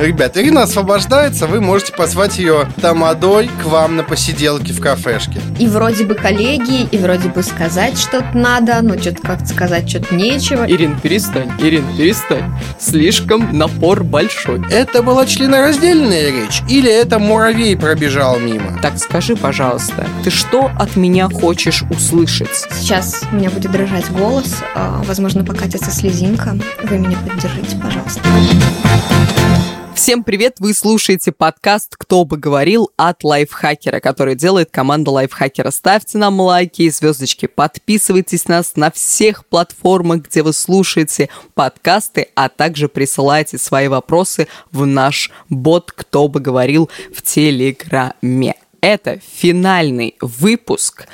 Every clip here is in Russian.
Ребят, Ирина освобождается, вы можете позвать ее тамадой к вам на посиделке в кафешке. И вроде бы коллеги, и вроде бы сказать что-то надо, но что-то как-то сказать что-то нечего. Ирин, перестань, Ирин, перестань. Слишком напор большой. Это была членораздельная речь? Или это муравей пробежал мимо? Так скажи, пожалуйста, ты что от меня хочешь услышать? Сейчас у меня будет дрожать голос, а, возможно, покатится слезинка. Вы меня поддержите, пожалуйста. Всем привет! Вы слушаете подкаст «Кто бы говорил» от Лайфхакера, который делает команда Лайфхакера. Ставьте нам лайки и звездочки, подписывайтесь нас на всех платформах, где вы слушаете подкасты, а также присылайте свои вопросы в наш бот «Кто бы говорил» в Телеграме. Это финальный выпуск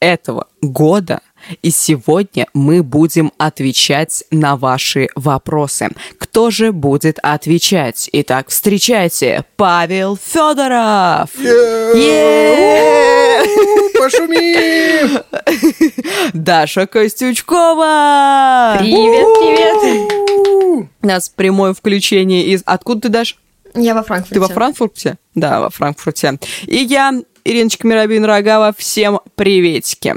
этого года – и сегодня мы будем отвечать на ваши вопросы. Кто же будет отвечать? Итак, встречайте, Павел Федоров! Пошумим! Даша Костючкова! Привет, привет! У нас прямое включение из... Откуда ты, Даш? Я во Франкфурте. Ты во Франкфурте? Да, во Франкфурте. И я, Ириночка Мирабин Рогава, всем приветики.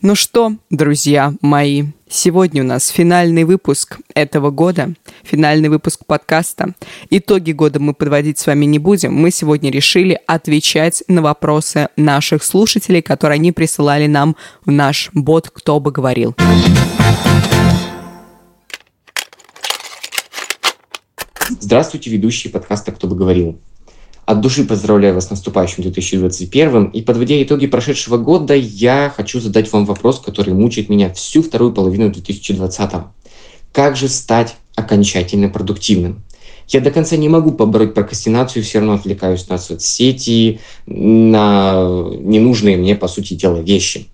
Ну что, друзья мои, сегодня у нас финальный выпуск этого года, финальный выпуск подкаста. Итоги года мы подводить с вами не будем. Мы сегодня решили отвечать на вопросы наших слушателей, которые они присылали нам в наш бот «Кто бы говорил». Здравствуйте, ведущие подкаста «Кто бы говорил». От души поздравляю вас с наступающим 2021 и подводя итоги прошедшего года, я хочу задать вам вопрос, который мучает меня всю вторую половину 2020. Как же стать окончательно продуктивным? Я до конца не могу побороть прокрастинацию, все равно отвлекаюсь на соцсети, на ненужные мне, по сути дела, вещи.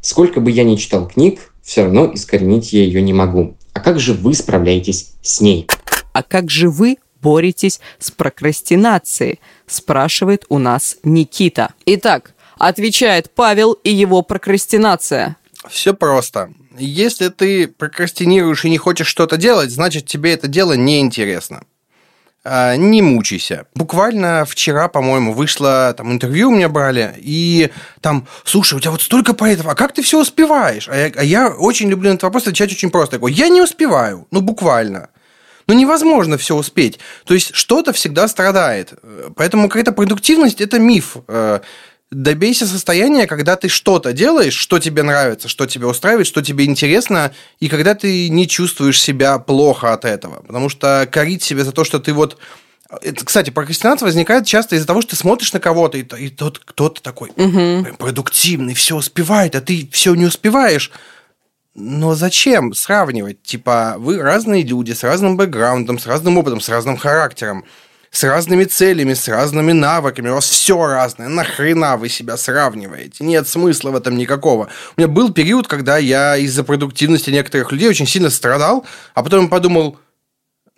Сколько бы я ни читал книг, все равно искоренить я ее не могу. А как же вы справляетесь с ней? А как же вы боретесь с прокрастинацией? Спрашивает у нас Никита. Итак, отвечает Павел и его прокрастинация. Все просто. Если ты прокрастинируешь и не хочешь что-то делать, значит тебе это дело неинтересно. А, не мучайся. Буквально вчера, по-моему, вышло там интервью у меня брали, и там, слушай, у тебя вот столько поэтов, а как ты все успеваешь? А я, а я очень люблю на этот вопрос отвечать очень просто. Я говорю, я не успеваю, ну буквально. Ну, невозможно все успеть. То есть что-то всегда страдает. Поэтому какая-то продуктивность – это миф. Э, добейся состояния, когда ты что-то делаешь, что тебе нравится, что тебе устраивает, что тебе интересно, и когда ты не чувствуешь себя плохо от этого. Потому что корить себя за то, что ты вот это, кстати, прокрастинация возникает часто из-за того, что ты смотришь на кого-то, и, и тот кто-то такой угу. продуктивный, все успевает, а ты все не успеваешь. Но зачем сравнивать? Типа, вы разные люди с разным бэкграундом, с разным опытом, с разным характером, с разными целями, с разными навыками. У вас все разное. Нахрена вы себя сравниваете? Нет смысла в этом никакого. У меня был период, когда я из-за продуктивности некоторых людей очень сильно страдал, а потом подумал,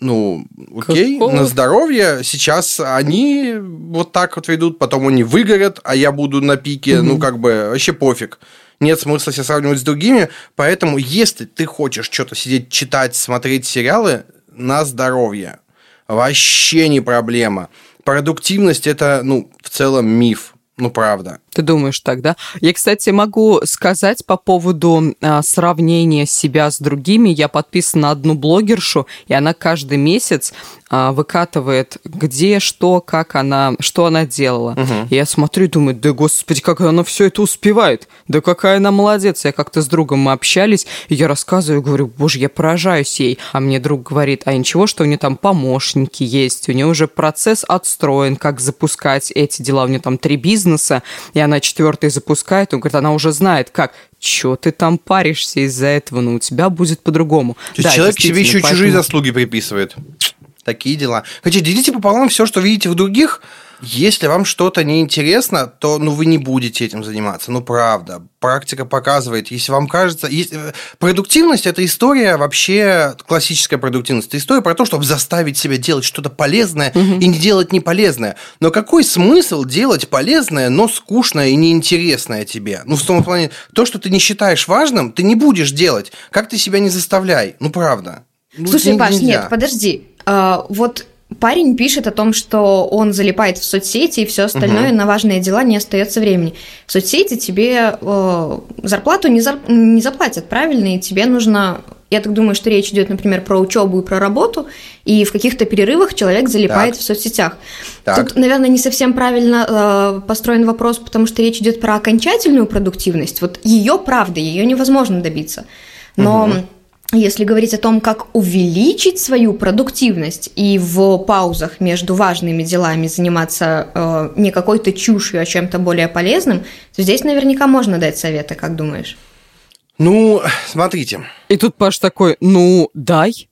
ну, окей, Какого? на здоровье. Сейчас они вот так вот ведут, потом они выгорят, а я буду на пике, угу. ну, как бы, вообще пофиг нет смысла себя сравнивать с другими, поэтому если ты хочешь что-то сидеть, читать, смотреть сериалы, на здоровье. Вообще не проблема. Продуктивность – это, ну, в целом миф. Ну, правда. Ты думаешь так, да? Я, кстати, могу сказать по поводу а, сравнения себя с другими. Я подписана на одну блогершу, и она каждый месяц а, выкатывает, где, что, как она, что она делала. Угу. И я смотрю и думаю, да господи, как она все это успевает. Да какая она молодец. Я как-то с другом мы общались, и я рассказываю, говорю, боже, я поражаюсь ей. А мне друг говорит, а ничего, что у нее там помощники есть, у нее уже процесс отстроен, как запускать эти дела. У нее там три бизнеса, и она четвертый запускает, он говорит, она уже знает, как. Чё ты там паришься из-за этого? Ну, у тебя будет по-другому. Да, человек себе еще поэтому... чужие заслуги приписывает. Такие дела. Хотя делите пополам все, что видите в других, если вам что-то неинтересно, то ну, вы не будете этим заниматься. Ну, правда. Практика показывает. Если вам кажется... Если... Э, продуктивность – это история вообще... Классическая продуктивность. Это история про то, чтобы заставить себя делать что-то полезное угу. и не делать неполезное. Но какой смысл делать полезное, но скучное и неинтересное тебе? Ну, в том плане, то, что ты не считаешь важным, ты не будешь делать. Как ты себя не заставляй? Ну, правда. Ну, Слушай, Паш, нет, подожди. А, вот парень пишет о том, что он залипает в соцсети и все остальное угу. на важные дела не остается времени. В соцсети тебе э, зарплату не, зар... не заплатят, правильно, и тебе нужно я так думаю, что речь идет, например, про учебу и про работу, и в каких-то перерывах человек залипает так. в соцсетях. Так. Тут, наверное, не совсем правильно э, построен вопрос, потому что речь идет про окончательную продуктивность. Вот ее правда, ее невозможно добиться. Но угу. Если говорить о том, как увеличить свою продуктивность и в паузах между важными делами заниматься э, не какой-то чушью, а чем-то более полезным, то здесь наверняка можно дать советы, как думаешь? Ну, смотрите. И тут Паш такой, ну, дай.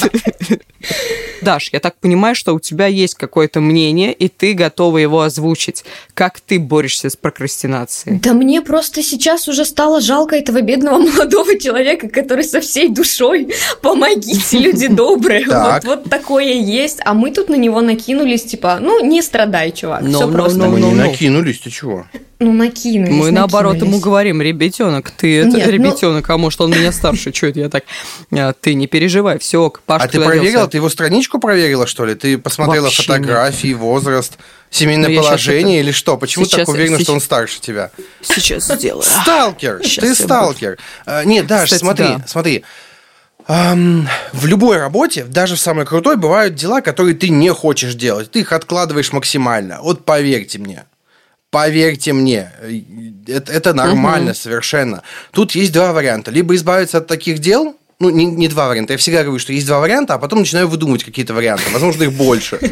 Даш, я так понимаю, что у тебя есть какое-то мнение, и ты готова его озвучить. Как ты борешься с прокрастинацией? Да мне просто сейчас уже стало жалко этого бедного молодого человека, который со всей душой «помогите, люди добрые». Вот, вот такое есть. А мы тут на него накинулись, типа, ну, не страдай, чувак, все просто. Мы не накинулись, ты чего? Ну, накинулись, Мы накинулись. наоборот ему говорим, ребятенок, ты это Нет, ребятенок, ну... а может он меня старше, что это я так? А, ты не переживай, все, Паш, А ты проверила, ты его страничку проверила, что ли? Ты посмотрела Вообще фотографии, нет. возраст, семейное ну, положение или что? Почему сейчас, так уверена, сейчас... что он старше тебя? Сейчас сделаю. Сталкер, ты сталкер. А, нет, Даш, смотри, смотри. в любой работе, даже в самой крутой, бывают дела, которые ты не хочешь делать. Ты их откладываешь максимально. Вот поверьте мне. Поверьте мне, это, это нормально угу. совершенно. Тут есть два варианта. Либо избавиться от таких дел, ну, не, не два варианта. Я всегда говорю, что есть два варианта, а потом начинаю выдумывать какие-то варианты. Возможно, их больше.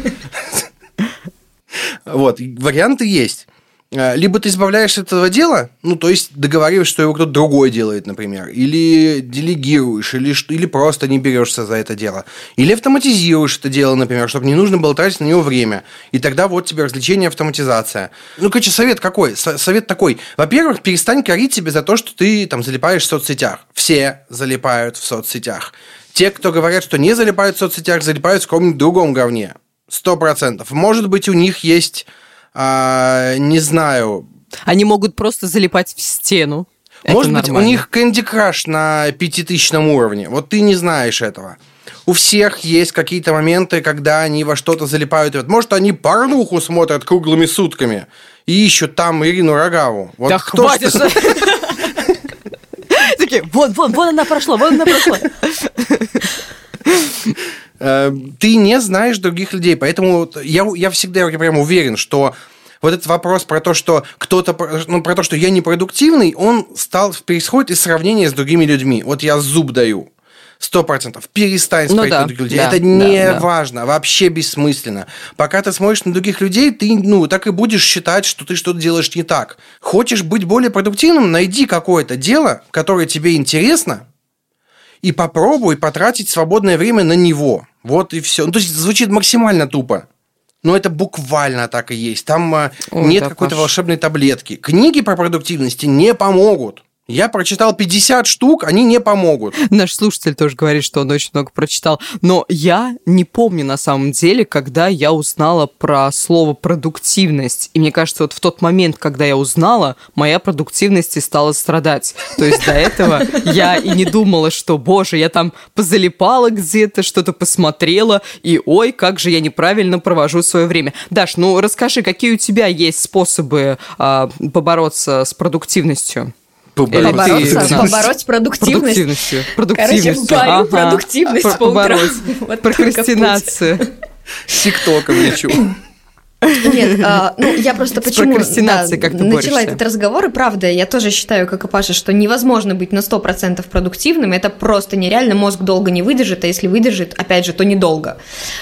Вот, варианты есть. Э, либо ты избавляешься от этого дела, ну, то есть договариваешься, что его кто-то другой делает, например, или делегируешь, или, или просто не берешься за это дело, или автоматизируешь это дело, например, чтобы не нужно было тратить на него время, и тогда вот тебе развлечение, автоматизация. Ну, короче, совет какой? Совет такой. Во-первых, перестань корить себе за то, что ты там залипаешь в соцсетях. Все залипают в соцсетях. Те, кто говорят, что не залипают в соцсетях, залипают в каком-нибудь другом говне. Сто процентов. Может быть, у них есть а, не знаю. Они могут просто залипать в стену. Может быть, у них Candy Crush на пятитысячном уровне. Вот ты не знаешь этого. У всех есть какие-то моменты, когда они во что-то залипают. Может, они порнуху смотрят круглыми сутками и ищут там Ирину Рогаву. Вот да кто хватит! Такие, вон, вон, вон она прошла, вон она прошла. Э, ты не знаешь других людей. Поэтому я, я всегда я прям уверен, что вот этот вопрос про то, что кто-то, ну, про то, что я непродуктивный, он стал, происходит из сравнения с другими людьми. Вот я зуб даю. Сто процентов. Перестань ну смотреть ну, да, на других людей. Да, это не да, важно, вообще бессмысленно. Пока ты смотришь на других людей, ты, ну, так и будешь считать, что ты что-то делаешь не так. Хочешь быть более продуктивным, найди какое-то дело, которое тебе интересно, и попробуй потратить свободное время на него. Вот и все. Ну, то есть звучит максимально тупо. Но это буквально так и есть. Там а, Ой, нет какой-то волшебной таблетки. Книги по продуктивности не помогут. Я прочитал 50 штук, они не помогут. Наш слушатель тоже говорит, что он очень много прочитал. Но я не помню на самом деле, когда я узнала про слово продуктивность. И мне кажется, вот в тот момент, когда я узнала, моя продуктивность и стала страдать. То есть до этого я и не думала, что, боже, я там позалипала где-то, что-то посмотрела, и ой, как же я неправильно провожу свое время. Даш, ну расскажи, какие у тебя есть способы а, побороться с продуктивностью? Побороться, побороть продуктивность. Продуктивностью. Короче, ага. продуктивность по утрам. Вот Прокрастинацию. С ТикТоком лечу. Нет, а, ну я просто почему да, как начала борешься? этот разговор, и правда, я тоже считаю, как и Паша, что невозможно быть на 100% продуктивным, это просто нереально, мозг долго не выдержит, а если выдержит, опять же, то недолго.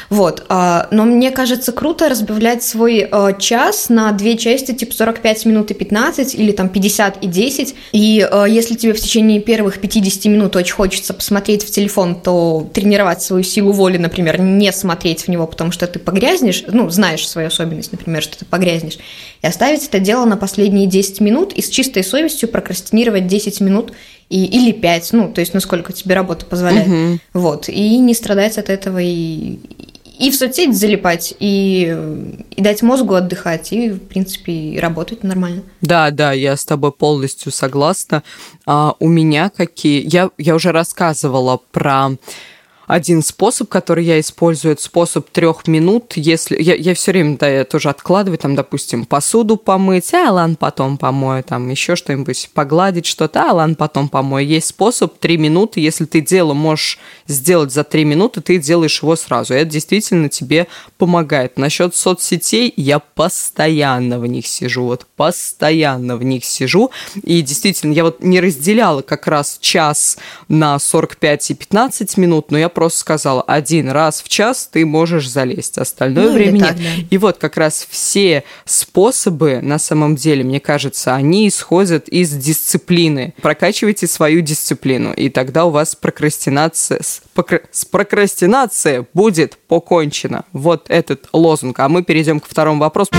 Вот, а, но мне кажется круто разбавлять свой а, час на две части, типа 45 минут и 15, или там 50 и 10, и а, если тебе в течение первых 50 минут очень хочется посмотреть в телефон, то тренировать свою силу воли, например, не смотреть в него, потому что ты погрязнешь, ну, знаешь свою особенность, особенность, например, что ты погрязнешь, и оставить это дело на последние 10 минут и с чистой совестью прокрастинировать 10 минут и, или 5, ну, то есть насколько тебе работа позволяет. Угу. Вот, и не страдать от этого, и, и в соцсеть залипать, и, и дать мозгу отдыхать, и, в принципе, и работать нормально. Да, да, я с тобой полностью согласна. А, у меня какие... Я, я уже рассказывала про один способ, который я использую, это способ трех минут. Если я, я все время да, я тоже откладываю, там, допустим, посуду помыть, а ладно, потом помою, там еще что-нибудь, погладить что-то, а ладно, потом помою. Есть способ три минуты, если ты дело можешь сделать за три минуты, ты делаешь его сразу. Это действительно тебе помогает. Насчет соцсетей я постоянно в них сижу, вот постоянно в них сижу. И действительно, я вот не разделяла как раз час на 45 и 15 минут, но я просто сказала, один раз в час ты можешь залезть, остальное Ну, время нет. так, да. И вот как раз все способы, на самом деле, мне кажется, они исходят из дисциплины. Прокачивайте свою дисциплину, и тогда у вас прокрастинация, с, покра- с прокрастинацией будет покончено. Вот этот лозунг. А мы перейдем к второму вопросу.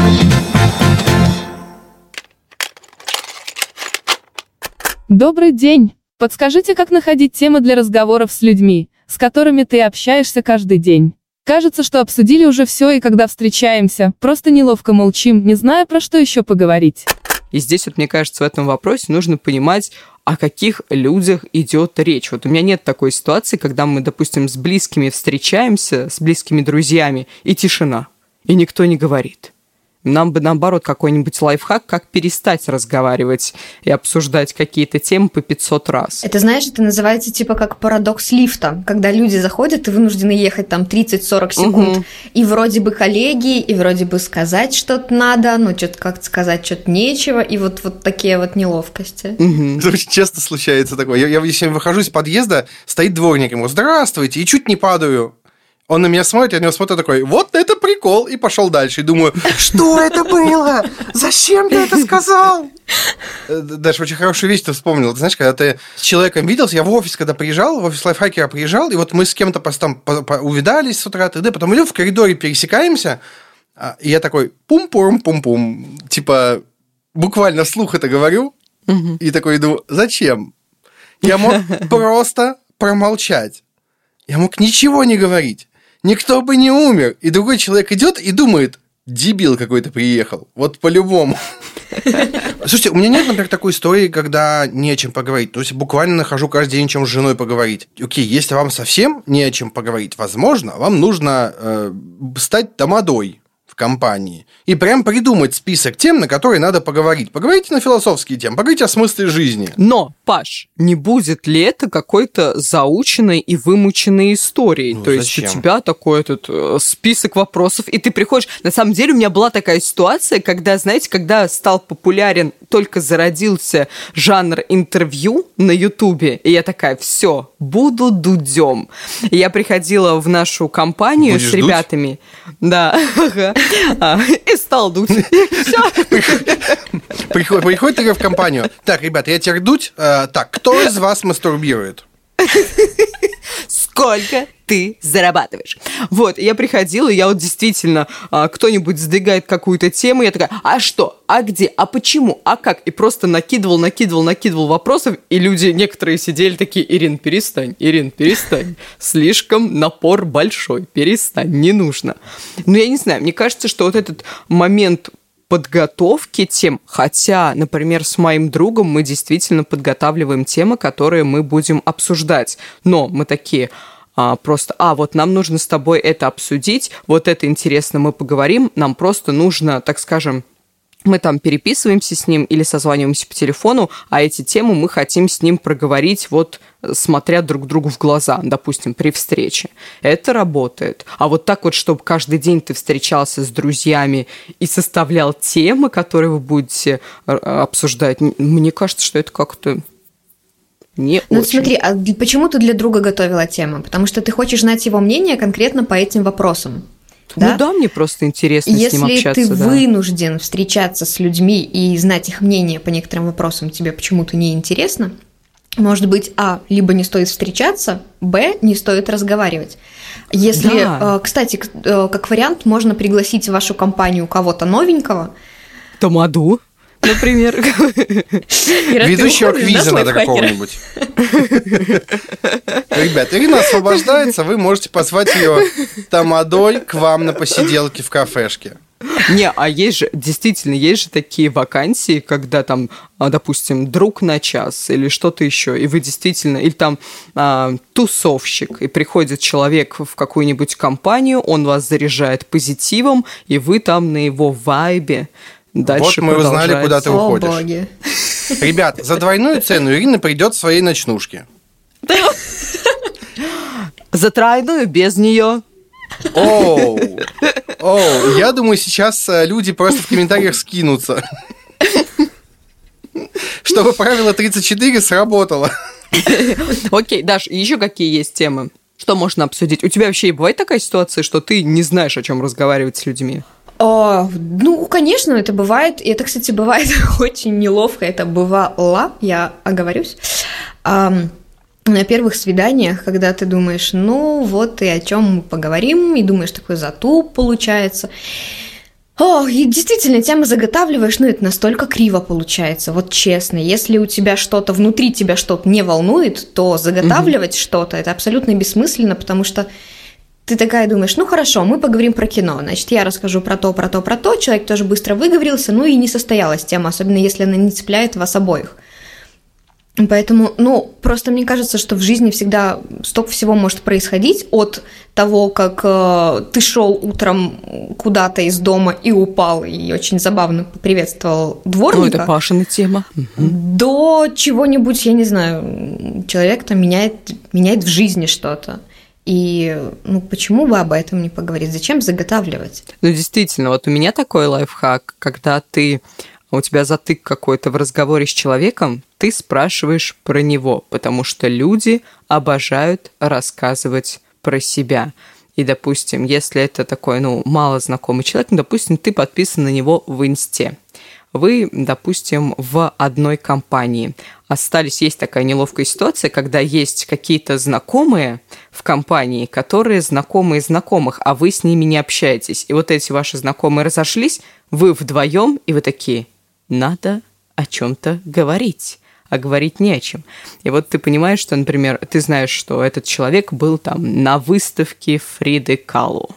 Добрый день! Подскажите, как находить темы для разговоров с людьми, с которыми ты общаешься каждый день? Кажется, что обсудили уже все, и когда встречаемся, просто неловко молчим, не зная, про что еще поговорить. И здесь вот, мне кажется, в этом вопросе нужно понимать, о каких людях идет речь. Вот у меня нет такой ситуации, когда мы, допустим, с близкими встречаемся, с близкими друзьями, и тишина, и никто не говорит. Нам бы, наоборот, какой-нибудь лайфхак, как перестать разговаривать и обсуждать какие-то темы по 500 раз. Это, знаешь, это называется типа как парадокс лифта, когда люди заходят и вынуждены ехать там 30-40 секунд, Мгм. и вроде бы коллеги, и вроде бы сказать что-то надо, но что-то как-то сказать что-то нечего, и вот, вот такие вот неловкости. Мгм. Это очень часто случается такое. Я, я если выхожу из подъезда, стоит дворник, ему «Здравствуйте!» и чуть не падаю. Он на меня смотрит, я на него смотрю такой, вот это прикол, и пошел дальше. И думаю, что это было? Зачем ты это сказал? Э, Даже очень хорошую вещь ты вспомнил. Ты знаешь, когда ты с человеком виделся, я в офис, когда приезжал, в офис лайфхакера приезжал, и вот мы с кем-то там увидались с утра, т.д., потом идем в коридоре, пересекаемся, а, и я такой пум-пум-пум-пум, типа буквально вслух это говорю, и такой иду, зачем? Я мог просто промолчать. Я мог ничего не говорить. Никто бы не умер. И другой человек идет и думает, дебил какой-то приехал. Вот по-любому. Слушайте, у меня нет, например, такой истории, когда не о чем поговорить. То есть буквально нахожу каждый день, чем с женой поговорить. Окей, если вам совсем не о чем поговорить, возможно, вам нужно э, стать тамадой компании и прям придумать список тем, на которые надо поговорить. Поговорите на философские темы, поговорите о смысле жизни. Но, Паш, не будет ли это какой-то заученной и вымученной историей? Ну, То есть зачем? у тебя такой этот э, список вопросов, и ты приходишь... На самом деле у меня была такая ситуация, когда, знаете, когда стал популярен, только зародился жанр интервью на Ютубе, и я такая, все, буду дудем. И я приходила в нашу компанию Будешь с дуть? ребятами, да, ага, а, и стал дуть. Приходит, в компанию. Так, ребята, я теперь дуть. Э, так, кто из вас мастурбирует? Сколько ты зарабатываешь. Вот, я приходила, я вот действительно, а, кто-нибудь сдвигает какую-то тему, я такая, а что, а где, а почему, а как? И просто накидывал, накидывал, накидывал вопросов, и люди, некоторые сидели такие, Ирин, перестань, Ирин, перестань, слишком напор большой, перестань, не нужно. Ну, я не знаю, мне кажется, что вот этот момент подготовки тем, хотя, например, с моим другом мы действительно подготавливаем темы, которые мы будем обсуждать, но мы такие а, просто, а, вот нам нужно с тобой это обсудить, вот это интересно, мы поговорим, нам просто нужно, так скажем, мы там переписываемся с ним или созваниваемся по телефону, а эти темы мы хотим с ним проговорить вот смотря друг другу в глаза, допустим, при встрече. Это работает. А вот так вот, чтобы каждый день ты встречался с друзьями и составлял темы, которые вы будете э, обсуждать, мне кажется, что это как-то не Ну очень. смотри, а почему ты для друга готовила тему? Потому что ты хочешь знать его мнение конкретно по этим вопросам. Ну да, мне просто интересно с ним Если общаться. ты да. вынужден встречаться с людьми и знать их мнение по некоторым вопросам тебе почему-то не интересно, может быть, а, либо не стоит встречаться, б, не стоит разговаривать. Если, Да. э, кстати, э, как вариант, можно пригласить в вашу компанию кого-то новенького. Тамаду, например. Ведущего с надо какого-нибудь. Ребят, Ирина освобождается, вы можете позвать ее тамадой к вам на посиделке в кафешке. Не, а есть же, действительно, есть же такие вакансии, когда там, а, допустим, друг на час или что-то еще, и вы действительно, или там а, тусовщик, и приходит человек в какую-нибудь компанию, он вас заряжает позитивом, и вы там на его вайбе дальше Вот мы узнали, куда ты О, уходишь. боги. Ребят, за двойную цену Ирина придет в своей ночнушке. За тройную без нее. Оу, оу, я думаю, сейчас э, люди просто в комментариях скинутся. Чтобы правило 34 сработало. Окей, Даш, еще какие есть темы? Что можно обсудить? У тебя вообще бывает такая ситуация, что ты не знаешь, о чем разговаривать с людьми? О, ну, конечно, это бывает. И это, кстати, бывает очень неловко. Это бывало, я оговорюсь. Ам, на первых свиданиях, когда ты думаешь, ну вот и о чем мы поговорим, и думаешь, такой затуп получается. О, и действительно, тему заготавливаешь, но это настолько криво получается, вот честно. Если у тебя что-то, внутри тебя что-то не волнует, то заготавливать что-то, это абсолютно бессмысленно, потому что ты такая думаешь, ну хорошо, мы поговорим про кино, значит, я расскажу про то, про то, про то, человек тоже быстро выговорился, ну и не состоялась тема, особенно если она не цепляет вас обоих. Поэтому, ну, просто мне кажется, что в жизни всегда столько всего может происходить от того, как э, ты шел утром куда-то из дома и упал, и очень забавно поприветствовал Ну, дворника, это Пашина тема. до чего-нибудь, я не знаю, человек там меняет, меняет в жизни что-то. И ну почему бы об этом не поговорить? Зачем заготавливать? Ну, действительно, вот у меня такой лайфхак, когда ты у тебя затык какой-то в разговоре с человеком, ты спрашиваешь про него, потому что люди обожают рассказывать про себя. И, допустим, если это такой, ну, мало знакомый человек, ну, допустим, ты подписан на него в инсте. Вы, допустим, в одной компании. Остались, есть такая неловкая ситуация, когда есть какие-то знакомые в компании, которые знакомые знакомых, а вы с ними не общаетесь. И вот эти ваши знакомые разошлись, вы вдвоем, и вы такие, надо о чем-то говорить а говорить не о чем. И вот ты понимаешь, что, например, ты знаешь, что этот человек был там на выставке Фриды Калу.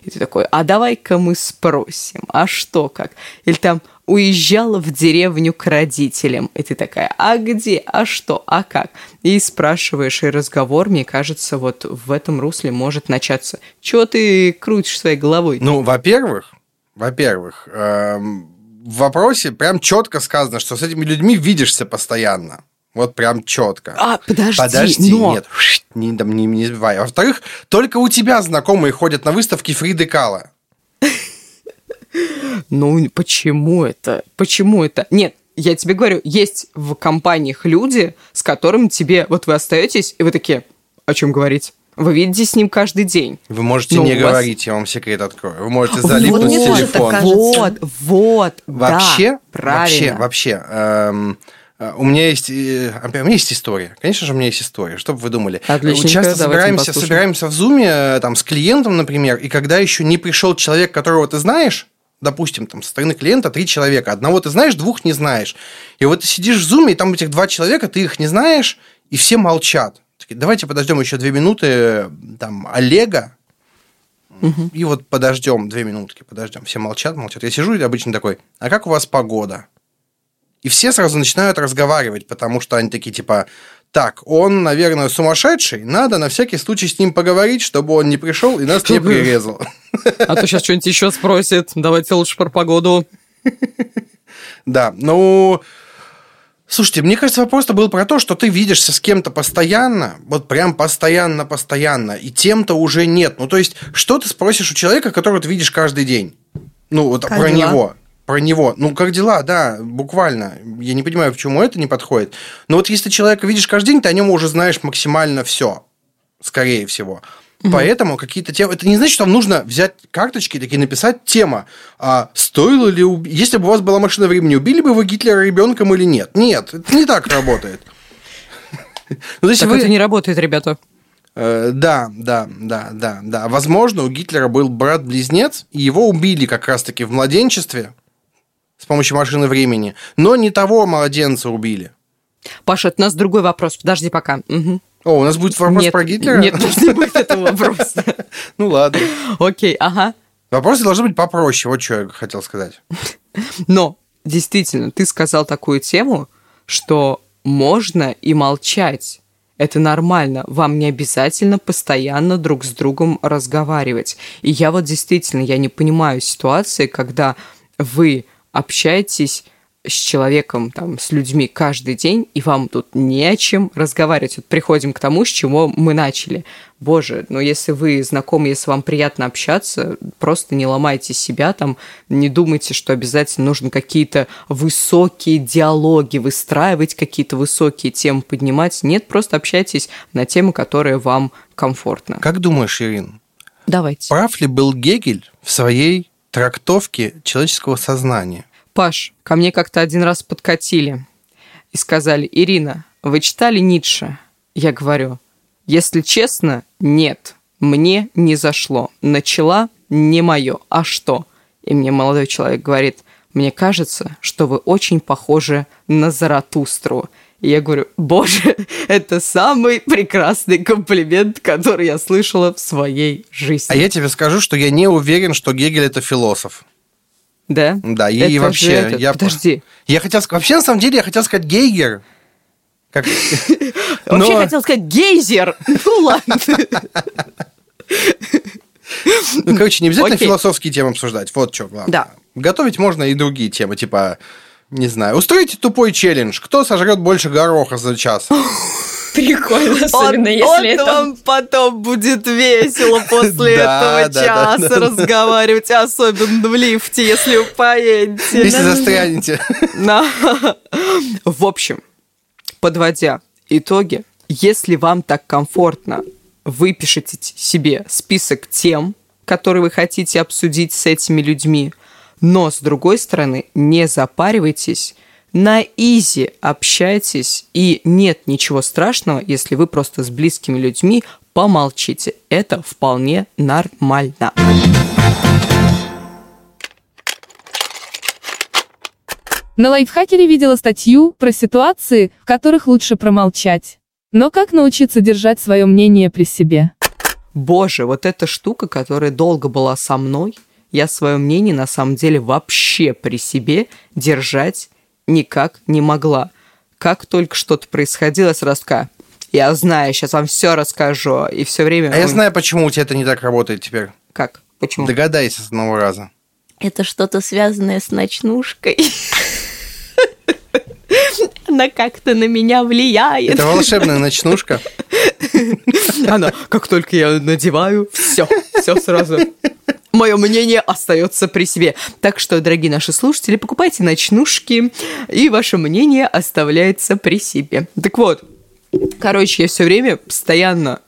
И ты такой, а давай-ка мы спросим, а что как? Или там уезжала в деревню к родителям. И ты такая, а где, а что, а как? И спрашиваешь, и разговор, мне кажется, вот в этом русле может начаться. Чего ты крутишь своей головой? Ну, во-первых, во-первых, эм, в вопросе прям четко сказано, что с этими людьми видишься постоянно. Вот прям четко. А, подожди, Подожди, но... нет, не, не, не. А Во-вторых, только у тебя знакомые ходят на выставки Фриды Кала. Ну, почему это? Почему это? Нет, я тебе говорю, есть в компаниях люди, с которыми тебе... Вот вы остаетесь, и вы такие, о чем говорить? Вы видите с ним каждый день. Вы можете Ну, не вас- говорить, я вам секрет открою. Вы можете залипнуть мне в тоже так телефон. Вот, вот, Вообще, да, правильно. вообще, вообще, эм, э, у меня есть, э, у меня есть история. Конечно же, у меня есть история. Что бы вы думали? Отличненько, Часто давайте собираемся, собираемся в зуме э, там с клиентом, например, и когда еще не пришел человек, которого ты знаешь, допустим, там со стороны клиента три человека, одного ты знаешь, двух не знаешь. И вот ты сидишь в зуме, и там этих два человека, ты их не знаешь, и все молчат. Такие, Давайте подождем еще две минуты, там, Олега, и вот подождем, две минутки, подождем. Все молчат, молчат. Я сижу и обычно такой, а как у вас погода? И все сразу начинают разговаривать, потому что они такие, типа, так, он, наверное, сумасшедший, надо на всякий случай с ним поговорить, чтобы он не пришел и нас не прирезал. А то сейчас что-нибудь еще спросит. Давайте лучше про погоду. Да, ну... Слушайте, мне кажется, вопрос-то был про то, что ты видишься с кем-то постоянно, вот прям постоянно-постоянно, и тем-то уже нет. Ну, то есть, что ты спросишь у человека, которого ты видишь каждый день? Ну, вот Как про дела? него. Про него. Ну, как дела, да, буквально. Я не понимаю, почему это не подходит. Но вот если человека видишь каждый день, ты о нем уже знаешь максимально все. Скорее всего. Поэтому какие-то темы... Это не значит, что вам нужно взять карточки, такие написать тема. А стоило ли... уб- Если бы у вас была машина времени, убили бы вы Гитлера ребенком или нет? Нет, это не так работает. Ну, Так вы- это не работает, ребята. Э, Да, да, да, да, да. Возможно, у Гитлера был брат-близнец, и его убили как раз-таки в младенчестве с помощью машины времени, но не того младенца убили. Паша, это у нас другой вопрос. Подожди пока. Мгм. О, у нас будет вопрос Нет, про Гитлера? Нет, не будет этого вопроса. Ну ладно. Окей, ага. Вопросы должны быть попроще, вот что я хотел сказать. Но, действительно, ты сказал такую тему, что можно и молчать. Это нормально. Вам не обязательно постоянно друг с другом разговаривать. И я вот действительно, я не понимаю ситуации, когда вы общаетесь с человеком, там, с людьми каждый день, и вам тут не о чем разговаривать. Вот приходим к тому, с чего мы начали. Боже, ну если вы знакомы, если вам приятно общаться, просто не ломайте себя, там, не думайте, что обязательно нужно какие-то высокие диалоги выстраивать, какие-то высокие темы поднимать. Нет, просто общайтесь на темы, которые вам комфортно. Как думаешь, Ирин? Давайте. Прав ли был Гегель в своей трактовке человеческого сознания? Паш, ко мне как-то один раз подкатили и сказали, Ирина, вы читали Ницше? Я говорю, если честно, нет, мне не зашло. Начала не мое. А что? И мне молодой человек говорит, мне кажется, что вы очень похожи на Заратустру. И я говорю, боже, это самый прекрасный комплимент, который я слышала в своей жизни. А я тебе скажу, что я не уверен, что Гегель это философ. Да? Да, и, Это вообще... же это- Я, Подожди. Я хотел сказать... Вообще, на самом деле, я хотел сказать Гейгер. Как... Вообще хотел сказать гейзер. Ну ладно. Ну, короче, не обязательно философские темы обсуждать. Вот что главное. Да. Готовить можно и другие темы, типа, не знаю, устройте тупой челлендж. Кто сожрет больше гороха за час? Прикольно, особенно если это... вам потом будет весело после этого часа разговаривать, особенно в лифте, если вы поедете. Если застрянете. В общем, подводя итоги, если вам так комфортно, выпишите себе список тем, которые вы хотите обсудить с этими людьми, но с другой стороны, не запаривайтесь, на изи общайтесь, и нет ничего страшного, если вы просто с близкими людьми помолчите. Это вполне нормально. На лайфхакере видела статью про ситуации, в которых лучше промолчать. Но как научиться держать свое мнение при себе? Боже, вот эта штука, которая долго была со мной, я свое мнение на самом деле вообще при себе держать никак не могла. Как только что-то происходило, сразу такая, я знаю, сейчас вам все расскажу. И все время... А я «Ой, знаю, почему у тебя это не так работает теперь. Как? Почему? Догадайся с одного раза. Это что-то связанное с ночнушкой. Она как-то на меня влияет. Это волшебная ночнушка. Она, как только я надеваю, все, все сразу. Мое мнение остается при себе. Так что, дорогие наши слушатели, покупайте ночнушки, и ваше мнение оставляется при себе. Так вот, короче, я все время постоянно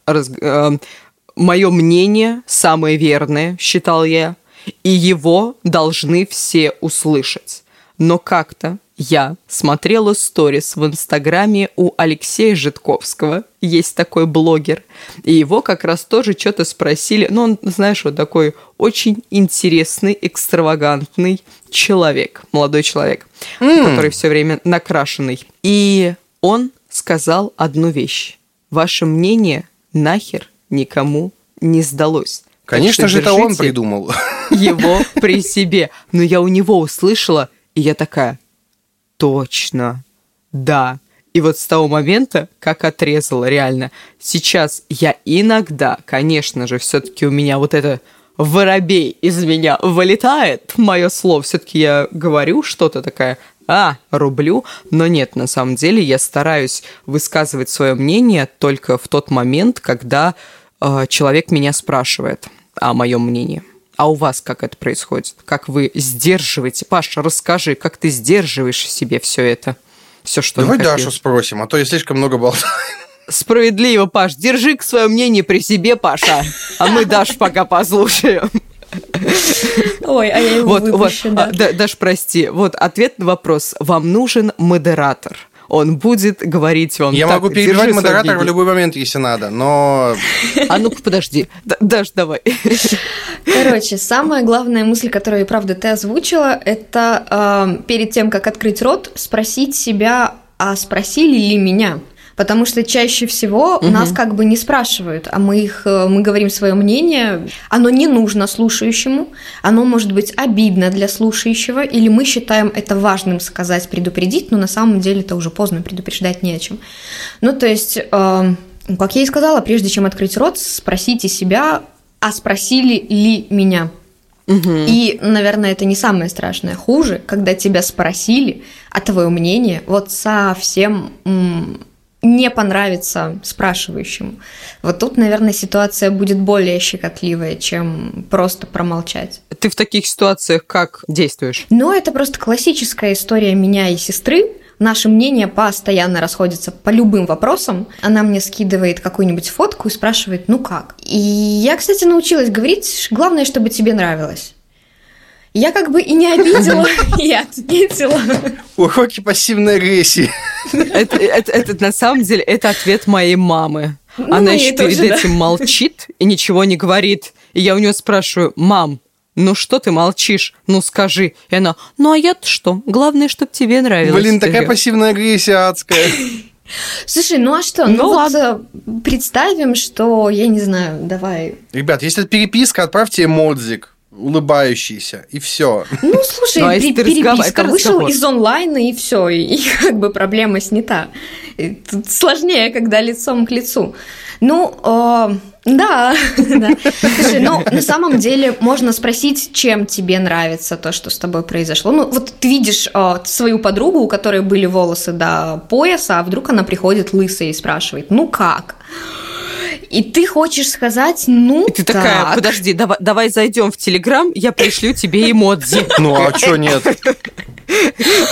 мое мнение самое верное, считал я, и его должны все услышать. Но как-то я смотрела сторис в Инстаграме у Алексея Житковского, есть такой блогер, и его как раз тоже что-то спросили, ну, он, знаешь, вот такой очень интересный, экстравагантный человек, молодой человек, который все время накрашенный. И он сказал одну вещь. Ваше мнение нахер никому не сдалось. Конечно же, это он придумал. его при себе. Но я у него услышала, и я такая, точно, да. И вот с того момента, как отрезала реально, сейчас я иногда, конечно же, все-таки у меня вот это воробей из меня вылетает, мое слово, все-таки я говорю что-то такая, а, рублю, но нет, на самом деле я стараюсь высказывать свое мнение только в тот момент, когда э, человек меня спрашивает о моем мнении. А у вас как это происходит? Как вы сдерживаете? Паша, расскажи, как ты сдерживаешь в себе все это? Все, что Давай. Дашу спросим, а то я слишком много болтаю. Справедливо, Паш. Держи к свое мнение при себе, Паша. А мы Дашу пока послушаем. Ой, а я его Вот, вот, выпущу, да. а, да, Даш, прости. Вот ответ на вопрос. Вам нужен модератор. Он будет говорить вам. Я «Так, могу перебивать модератора в мнение». любой момент, если надо, но А ну-ка, подожди. Даш, давай. Короче, самая главная мысль, которую, правда, ты озвучила, это э, перед тем, как открыть рот, спросить себя, а спросили ли меня? Потому что чаще всего угу. нас как бы не спрашивают, а мы их э, мы говорим свое мнение. Оно не нужно слушающему, оно может быть обидно для слушающего, или мы считаем это важным сказать, предупредить, но на самом деле это уже поздно предупреждать не о чем. Ну, то есть, э, как я и сказала, прежде чем открыть рот, спросите себя, а спросили ли меня? Угу. И, наверное, это не самое страшное. Хуже, когда тебя спросили, а твое мнение вот совсем не понравится спрашивающему. Вот тут, наверное, ситуация будет более щекотливая, чем просто промолчать. Ты в таких ситуациях как действуешь? Ну, это просто классическая история меня и сестры. Наши мнения постоянно расходятся по любым вопросам. Она мне скидывает какую-нибудь фотку и спрашивает, ну как? И я, кстати, научилась говорить, главное, чтобы тебе нравилось. Я как бы и не обидела, и ответила. Уроки пассивной агрессии. Это, это, это на самом деле это ответ моей мамы. Ну, Она еще перед тоже, этим да. молчит и ничего не говорит. И я у нее спрашиваю, мам, ну что ты молчишь? Ну скажи. И она, ну а я-то что? Главное, чтобы тебе нравилось. Блин, такая пассивная агрессия адская. Слушай, ну а что? Ну, ну ладно. Вот представим, что, я не знаю, давай. Ребят, если это переписка, отправьте эмодзик улыбающийся, и все. Ну, слушай, ну, а при, переписка вышел из онлайна, и все, и, и как бы проблема снята. И тут сложнее, когда лицом к лицу. Ну, э, да, да. Слушай, ну, на самом деле можно спросить, чем тебе нравится то, что с тобой произошло. Ну, вот ты видишь э, свою подругу, у которой были волосы до пояса, а вдруг она приходит лысая и спрашивает, ну как? И ты хочешь сказать, ну И ты так. такая, подожди, давай, давай зайдем в Телеграм, я пришлю тебе эмодзи. Ну, а что нет?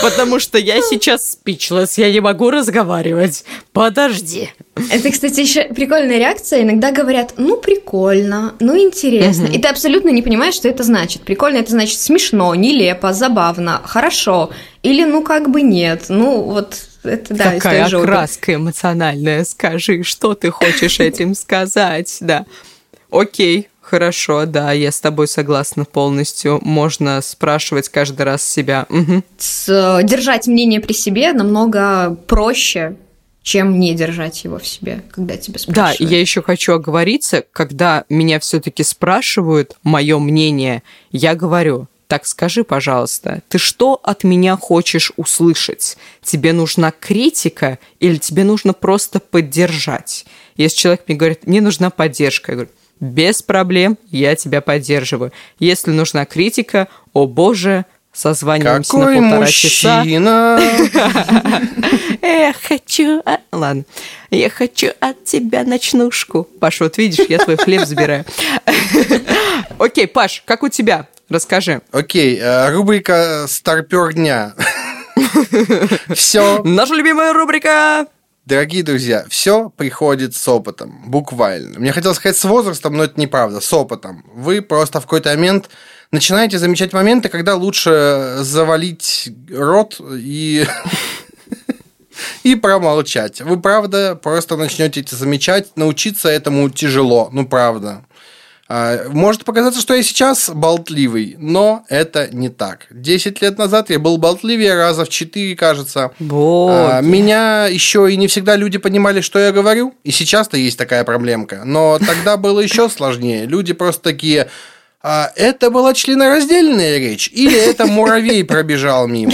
Потому что я сейчас спичлess, я не могу разговаривать. Подожди. Это, кстати, еще прикольная реакция. Иногда говорят, ну, прикольно, ну, интересно. Угу. И ты абсолютно не понимаешь, что это значит. Прикольно это значит смешно, нелепо, забавно, хорошо. Или, ну, как бы нет. Ну, вот это да, Какая окраска эмоциональная, скажи, что ты хочешь этим сказать, да. Окей, Хорошо, да, я с тобой согласна полностью. Можно спрашивать каждый раз себя. Угу. Держать мнение при себе намного проще, чем не держать его в себе, когда тебя спрашивают. Да, я еще хочу оговориться, когда меня все-таки спрашивают мое мнение, я говорю, так скажи, пожалуйста, ты что от меня хочешь услышать? Тебе нужна критика или тебе нужно просто поддержать? Если человек мне говорит, мне нужна поддержка, я говорю, без проблем, я тебя поддерживаю. Если нужна критика, о боже, созваниваемся Какой на полтора мужчина? часа. Я хочу... Ладно. Я хочу от тебя ночнушку. Паш, вот видишь, я твой хлеб забираю. Окей, Паш, как у тебя? Расскажи. Окей, э, рубрика «Старпер дня». Все. Наша любимая рубрика. Дорогие друзья, все приходит с опытом, буквально. Мне хотелось сказать с возрастом, но это неправда, с опытом. Вы просто в какой-то момент начинаете замечать моменты, когда лучше завалить рот и и промолчать. Вы правда просто начнете это замечать, научиться этому тяжело, ну правда. А, может показаться, что я сейчас болтливый, но это не так. Десять лет назад я был болтливее раза в четыре, кажется. Вот. А, меня еще и не всегда люди понимали, что я говорю. И сейчас-то есть такая проблемка. Но тогда было еще сложнее. Люди просто такие... А это была членораздельная речь или это муравей пробежал мимо?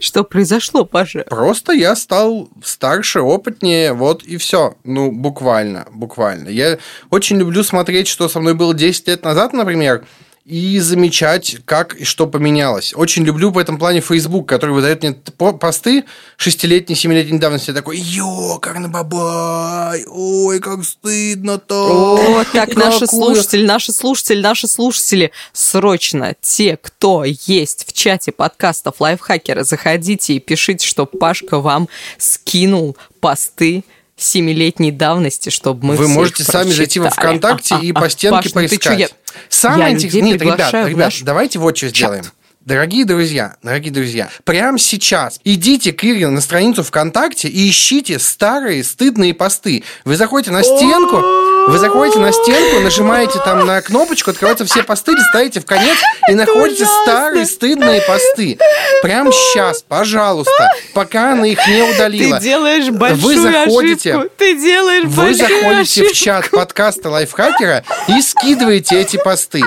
Что произошло, Паша? Просто я стал старше, опытнее, вот и все. Ну, буквально, буквально. Я очень люблю смотреть, что со мной было 10 лет назад, например, и замечать, как и что поменялось. Очень люблю в этом плане Facebook, который выдает мне посты шестилетней, семилетней давности. Такой, ёкарный бабай, ой, как стыдно-то. О, так, наши слушатели, наши слушатели, наши слушатели, срочно, те, кто есть в чате подкастов Лайфхакера, заходите и пишите, что Пашка вам скинул посты семилетней давности, чтобы мы Вы можете сами зайти во ВКонтакте а, а, и по стенке Паш, ну поискать. Я... Самое интересное... Нет, ребят, ребят, наш... давайте вот что сделаем. Дорогие друзья, дорогие друзья, прямо сейчас идите к Ире на страницу ВКонтакте и ищите старые стыдные посты. Вы заходите на стенку, Вы заходите на стенку, нажимаете там на кнопочку, открываются все посты, листаете в конец и находите старые стыдные посты. Прям сейчас, пожалуйста, пока она их не удалила. Ты делаешь большую Вы заходите, ошибку. Ты делаешь вы заходите ошибку. в чат подкаста Лайфхакера и скидываете эти посты.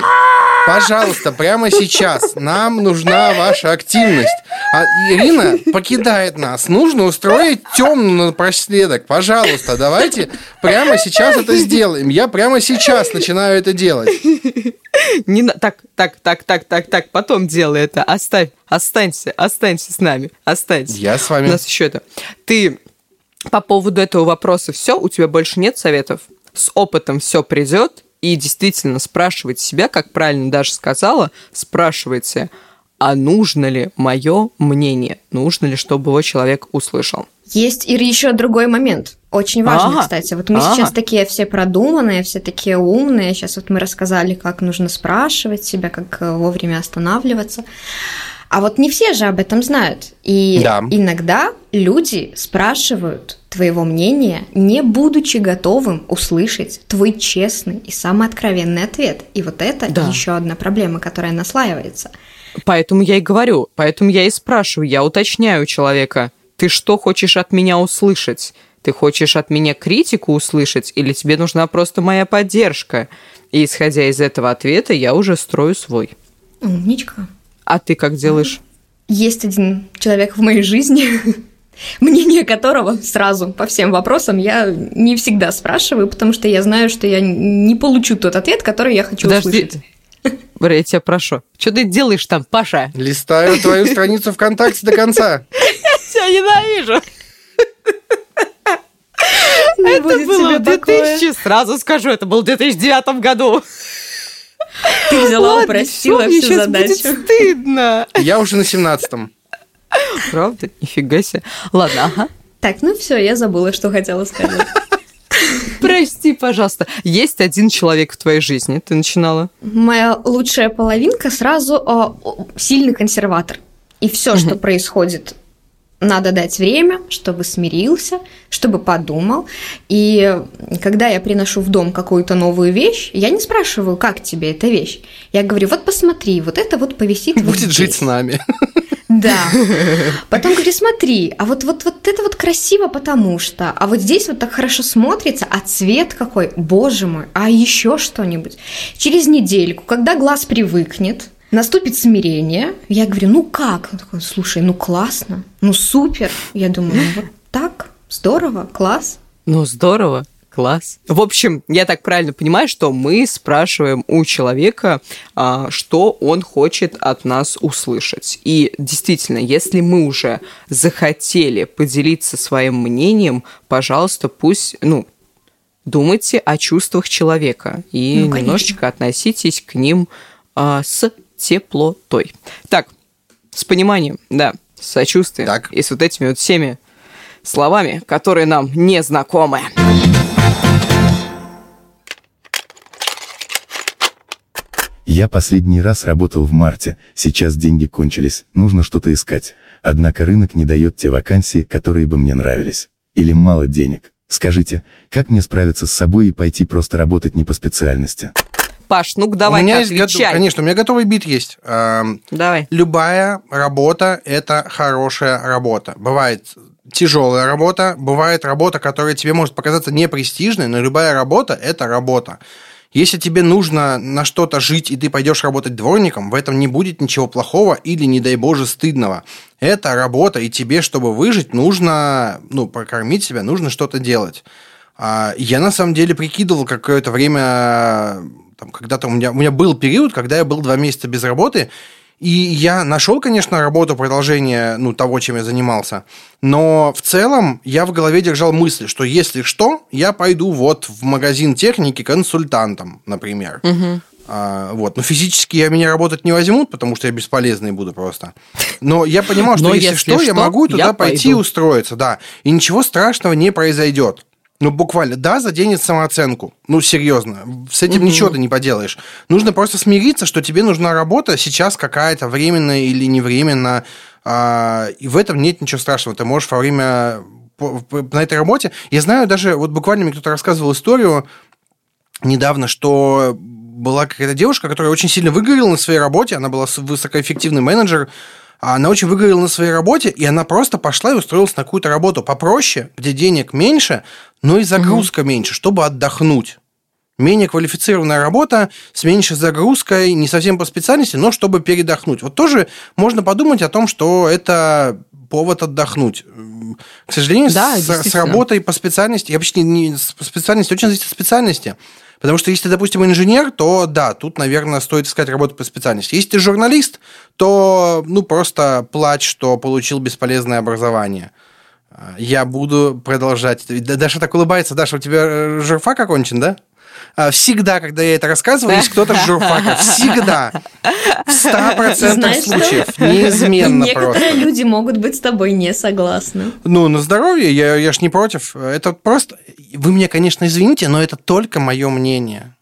Пожалуйста, прямо сейчас нам нужна ваша активность. А Ирина покидает нас. Нужно устроить темную напоследок. Пожалуйста, давайте прямо сейчас это сделаем. Я прямо сейчас начинаю это делать. Не на- Так, так, так, так, так, так, потом делай это. Оставь, останься, останься с нами, останься. Я с У вами. нас еще это. Ты по поводу этого вопроса все, у тебя больше нет советов? С опытом все придет, и действительно спрашивать себя, как правильно Даша сказала, спрашивайте, а нужно ли мое мнение? Нужно ли, чтобы его человек услышал? Есть и еще другой момент. Очень важный, Ага. кстати. Вот мы Ага. сейчас такие все продуманные, все такие умные. Сейчас вот мы рассказали, как нужно спрашивать себя, как э, вовремя останавливаться. А вот не все же об этом знают. И Да. иногда люди спрашивают твоего мнения, не будучи готовым услышать твой честный и самый откровенный ответ. И вот это Да. еще одна проблема, которая наслаивается. Поэтому я и говорю, поэтому я и спрашиваю, я уточняю у человека, ты что хочешь от меня услышать? Ты хочешь от меня критику услышать или тебе нужна просто моя поддержка? И исходя из этого ответа, я уже строю свой. Умничка. А ты как делаешь? Есть один человек в моей жизни, мнение которого сразу по всем вопросам я не всегда спрашиваю, потому что я знаю, что я не получу тот ответ, который я хочу Подожди. услышать. Бля, я тебя прошу. Что ты делаешь там, Паша? Листаю твою страницу ВКонтакте до конца. Тебя ненавижу. Не Это было в покоя. 2000, сразу скажу, это был в 2009 году. Ты взяла, Ладно, упростила всё, мне всю щас будет задачу. стыдно. Я уже на семнадцатом. Правда? Нифига себе. Ладно, ага. Так, ну все, я забыла, что хотела сказать. Прости, пожалуйста. Есть один человек в твоей жизни, ты начинала. Моя лучшая половинка сразу а, о, сильный консерватор. И все, что происходит, надо дать время, чтобы смирился, чтобы подумал. И когда я приношу в дом какую-то новую вещь, я не спрашиваю, как тебе эта вещь. Я говорю, вот посмотри, вот это вот повисит вот Будет жить здесь». с нами. Да. Потом говорю, смотри, а вот, вот, вот это вот красиво, потому что, а вот здесь вот так хорошо смотрится, а цвет какой, боже мой, а еще что-нибудь. Через недельку, когда глаз привыкнет, наступит смирение, я говорю, ну как? Он такой, слушай, ну классно, ну супер. Я думаю, ну вот так, здорово, класс. Ну, здорово. Класс. В общем, я так правильно понимаю, что мы спрашиваем у человека, а, что он хочет от нас услышать. И действительно, если мы уже захотели поделиться своим мнением, пожалуйста, пусть, ну, думайте о чувствах человека и Ну, конечно. немножечко относитесь к ним а, с теплотой. Так, с пониманием, да, с сочувствием Так. и с вот этими вот всеми словами, которые нам не знакомы. Я последний раз работал в марте, сейчас деньги кончились, нужно что-то искать. Однако рынок не дает те вакансии, которые бы мне нравились. Или мало денег. Скажите, как мне справиться с собой и пойти просто работать не по специальности? Паш, ну-ка давай у меня есть готов- отвечай. Конечно, у меня готовый бит есть. Эм, Давай. Любая работа – это хорошая работа. Бывает тяжелая работа, бывает работа, которая тебе может показаться непрестижной, но любая работа – это работа. Если тебе нужно на что-то жить, и ты пойдешь работать дворником, в этом не будет ничего плохого или, не дай боже, стыдного. Это работа, и тебе, чтобы выжить, нужно, ну, прокормить себя, нужно что-то делать. А, Я на самом деле прикидывал какое-то время, там, когда-то у меня, у меня был период, когда я был два месяца без работы, и я нашел, конечно, работу, продолжение ну, того, чем я занимался, но в целом я в голове держал мысль, что если что, я пойду вот в магазин техники консультантом, например. А, вот. Но физически я меня работать не возьмут, потому что я бесполезный буду просто. Но я понимал, что если, если что, я могу туда я пойти устроиться, да. И ничего страшного не произойдет. Ну, буквально, да, заденет самооценку. Ну, серьезно. С этим ничего ты не поделаешь. Нужно просто смириться, что тебе нужна работа сейчас какая-то временная или невременная. а, и в этом нет ничего страшного. Ты можешь во время на этой работе... Я знаю даже, вот буквально мне кто-то рассказывал историю, недавно, что была какая-то девушка, которая очень сильно выгорела на своей работе, она была высокоэффективный менеджер, а она очень выгорела на своей работе, и она просто пошла и устроилась на какую-то работу попроще, где денег меньше, но и загрузка угу. меньше, чтобы отдохнуть. Менее квалифицированная работа с меньшей загрузкой, не совсем по специальности, но чтобы передохнуть. Вот тоже можно подумать о том, что это повод отдохнуть. К сожалению, да, с, с работой по специальности, я вообще не, не по специальности очень зависит от специальности. Потому что если ты, допустим, инженер, то да, тут, наверное, стоит искать работу по специальности. Если ты журналист, то ну просто плачь, что получил бесполезное образование. Я буду продолжать. Даша так улыбается. Даша, у тебя э, журфак окончен, да? А, всегда, когда я это рассказываю, есть кто-то с журфака. Всегда. В 100% случаев. Неизменно Некоторые просто. люди могут быть с тобой не согласны. Ну, на здоровье, я, я ж не против. Это просто... Вы меня, конечно, извините, но это только мое мнение.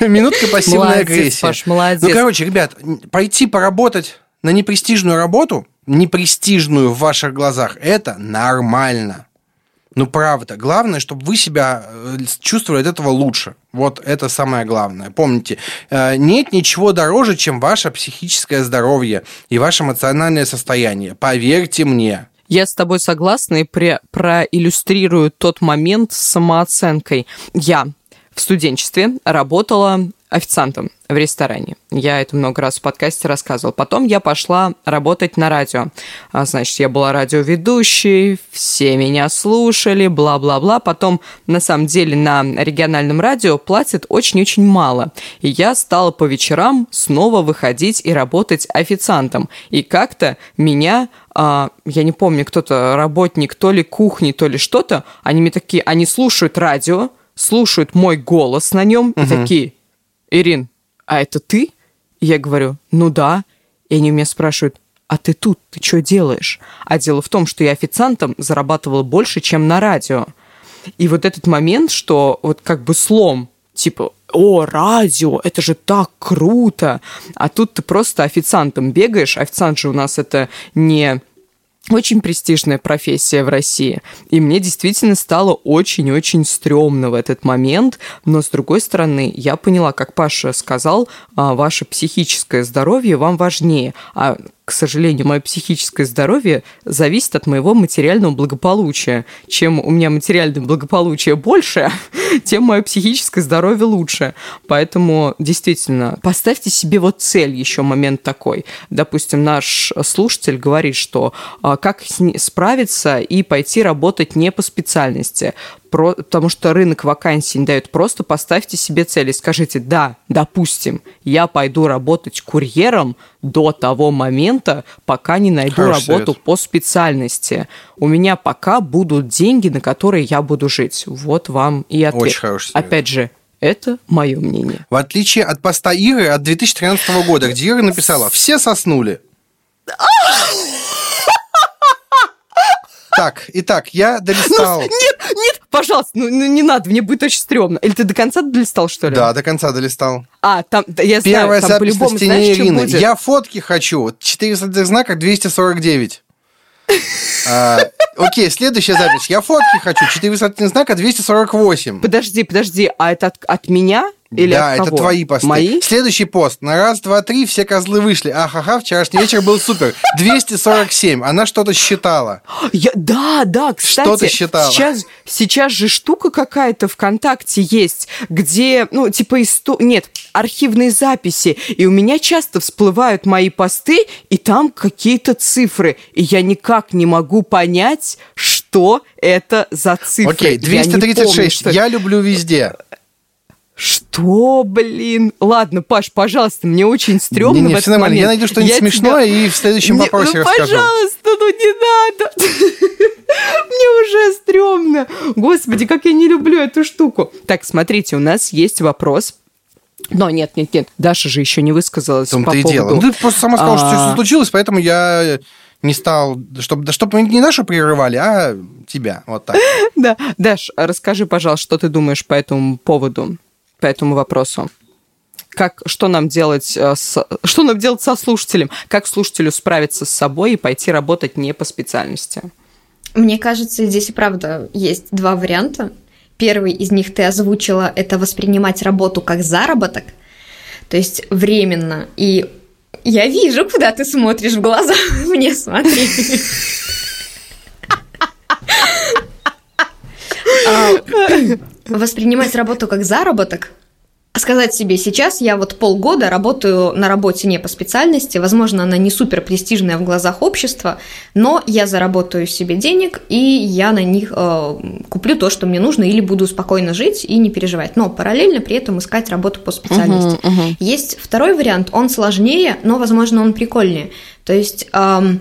Минутка пассивной агрессии. Паш, молодец. Ну, короче, ребят, пойти поработать на непрестижную работу, непрестижную в ваших глазах, это нормально. Ну, правда. Главное, чтобы вы себя э, чувствовали от этого лучше. Вот это самое главное. Помните, э, нет ничего дороже, чем ваше психическое здоровье и ваше эмоциональное состояние. Поверьте мне. Я с тобой согласна и про проиллюстрирую тот момент с самооценкой. Я в студенчестве работала официантом в ресторане. Я это много раз в подкасте рассказывал. Потом я пошла работать на радио. А, значит, я была радиоведущей, все меня слушали, бла-бла-бла. Потом, на самом деле, на региональном радио платят очень-очень мало. И я стала по вечерам снова выходить и работать официантом. И как-то меня а, я не помню, кто-то работник то ли кухни, то ли что-то, они мне такие, они слушают радио, слушают мой голос на нем угу. и такие, Ирин, а это ты? я говорю, ну да. И они меня спрашивают, а ты тут, ты что делаешь? А дело в том, что я официантом зарабатывала больше, чем на радио. И вот этот момент, что вот как бы слом, типа, о, радио, это же так круто. А тут ты просто официантом бегаешь. Официант же у нас это не очень престижная профессия в России. И мне действительно стало очень-очень стрёмно в этот момент. Но, с другой стороны, я поняла, как Паша сказал, а, ваше психическое здоровье вам важнее. А к сожалению, мое психическое здоровье зависит от моего материального благополучия. Чем у меня материальное благополучие больше, тем мое психическое здоровье лучше. Поэтому, действительно, поставьте себе вот цель, еще момент такой. Допустим, наш слушатель говорит, что а, как справиться и пойти работать не по специальности про, потому что рынок вакансий не дает. Просто поставьте себе цели, скажите, да, допустим, я пойду работать курьером до того момента, пока не найду Хороший работу совет. по специальности. У меня пока будут деньги, на которые я буду жить. Вот вам и ответ. Очень хороший совет. Опять же, это мое мнение. В отличие от поста Иры от 2013 года, где Ира написала «Все соснули». Так, итак, я долистал. Ну, нет, нет, пожалуйста, ну, ну не надо, мне будет очень стрёмно. Или ты до конца долистал, что ли? Да, до конца долистал. А, там, я Первая знаю, там по-любому, на стене знаешь, Ирины. Я фотки хочу. 400 знаков 249. Окей, следующая запись. Я фотки хочу. 4 высотных знака 248. Подожди, подожди, а это от, от меня? Или да, это твои посты. Мои? Следующий пост. На раз, два, три все козлы вышли. Ахаха, вчерашний вечер был супер. 247. Она что-то считала. Я, да, да, кстати. Что-то считала. Сейчас, сейчас же штука какая-то ВКонтакте есть, где, ну, типа, исто... нет, архивные записи. И у меня часто всплывают мои посты, и там какие-то цифры. И я никак не могу понять, что это за цифры. Окей, 236. Я, помню, что... я люблю везде. Что, блин? Ладно, Паш, пожалуйста, мне очень стрёмно не, не, в этот момент. Я найду что-нибудь смешное тебя... и в следующем не, вопросе ну, расскажу. пожалуйста, ну не надо. Мне уже стрёмно. Господи, как я не люблю эту штуку. Так, смотрите, у нас есть вопрос. Но нет, нет, нет, Даша же еще не высказалась по поводу... дело. Ну, ты просто сама сказала, что все случилось, поэтому я не стал, чтобы, чтобы не Дашу прерывали, а тебя, вот так. Да, Даш, расскажи, пожалуйста, что ты думаешь по этому поводу? по этому вопросу? Как, что нам делать э, с, что нам делать со слушателем? Как слушателю справиться с собой и пойти работать не по специальности? Мне кажется, здесь и правда есть два варианта. первый из них ты озвучила, это воспринимать работу как заработок, то есть временно. И я вижу, куда ты смотришь в глаза. Мне смотри. А, воспринимать работу как заработок сказать себе, сейчас я вот полгода работаю на работе не по специальности, возможно, она не супер престижная в глазах общества, но я заработаю себе денег, и я на них э, куплю то, что мне нужно, или буду спокойно жить и не переживать. Но параллельно при этом искать работу по специальности. Uh-huh, uh-huh. Есть второй вариант, он сложнее, но, возможно, он прикольнее. То есть эм,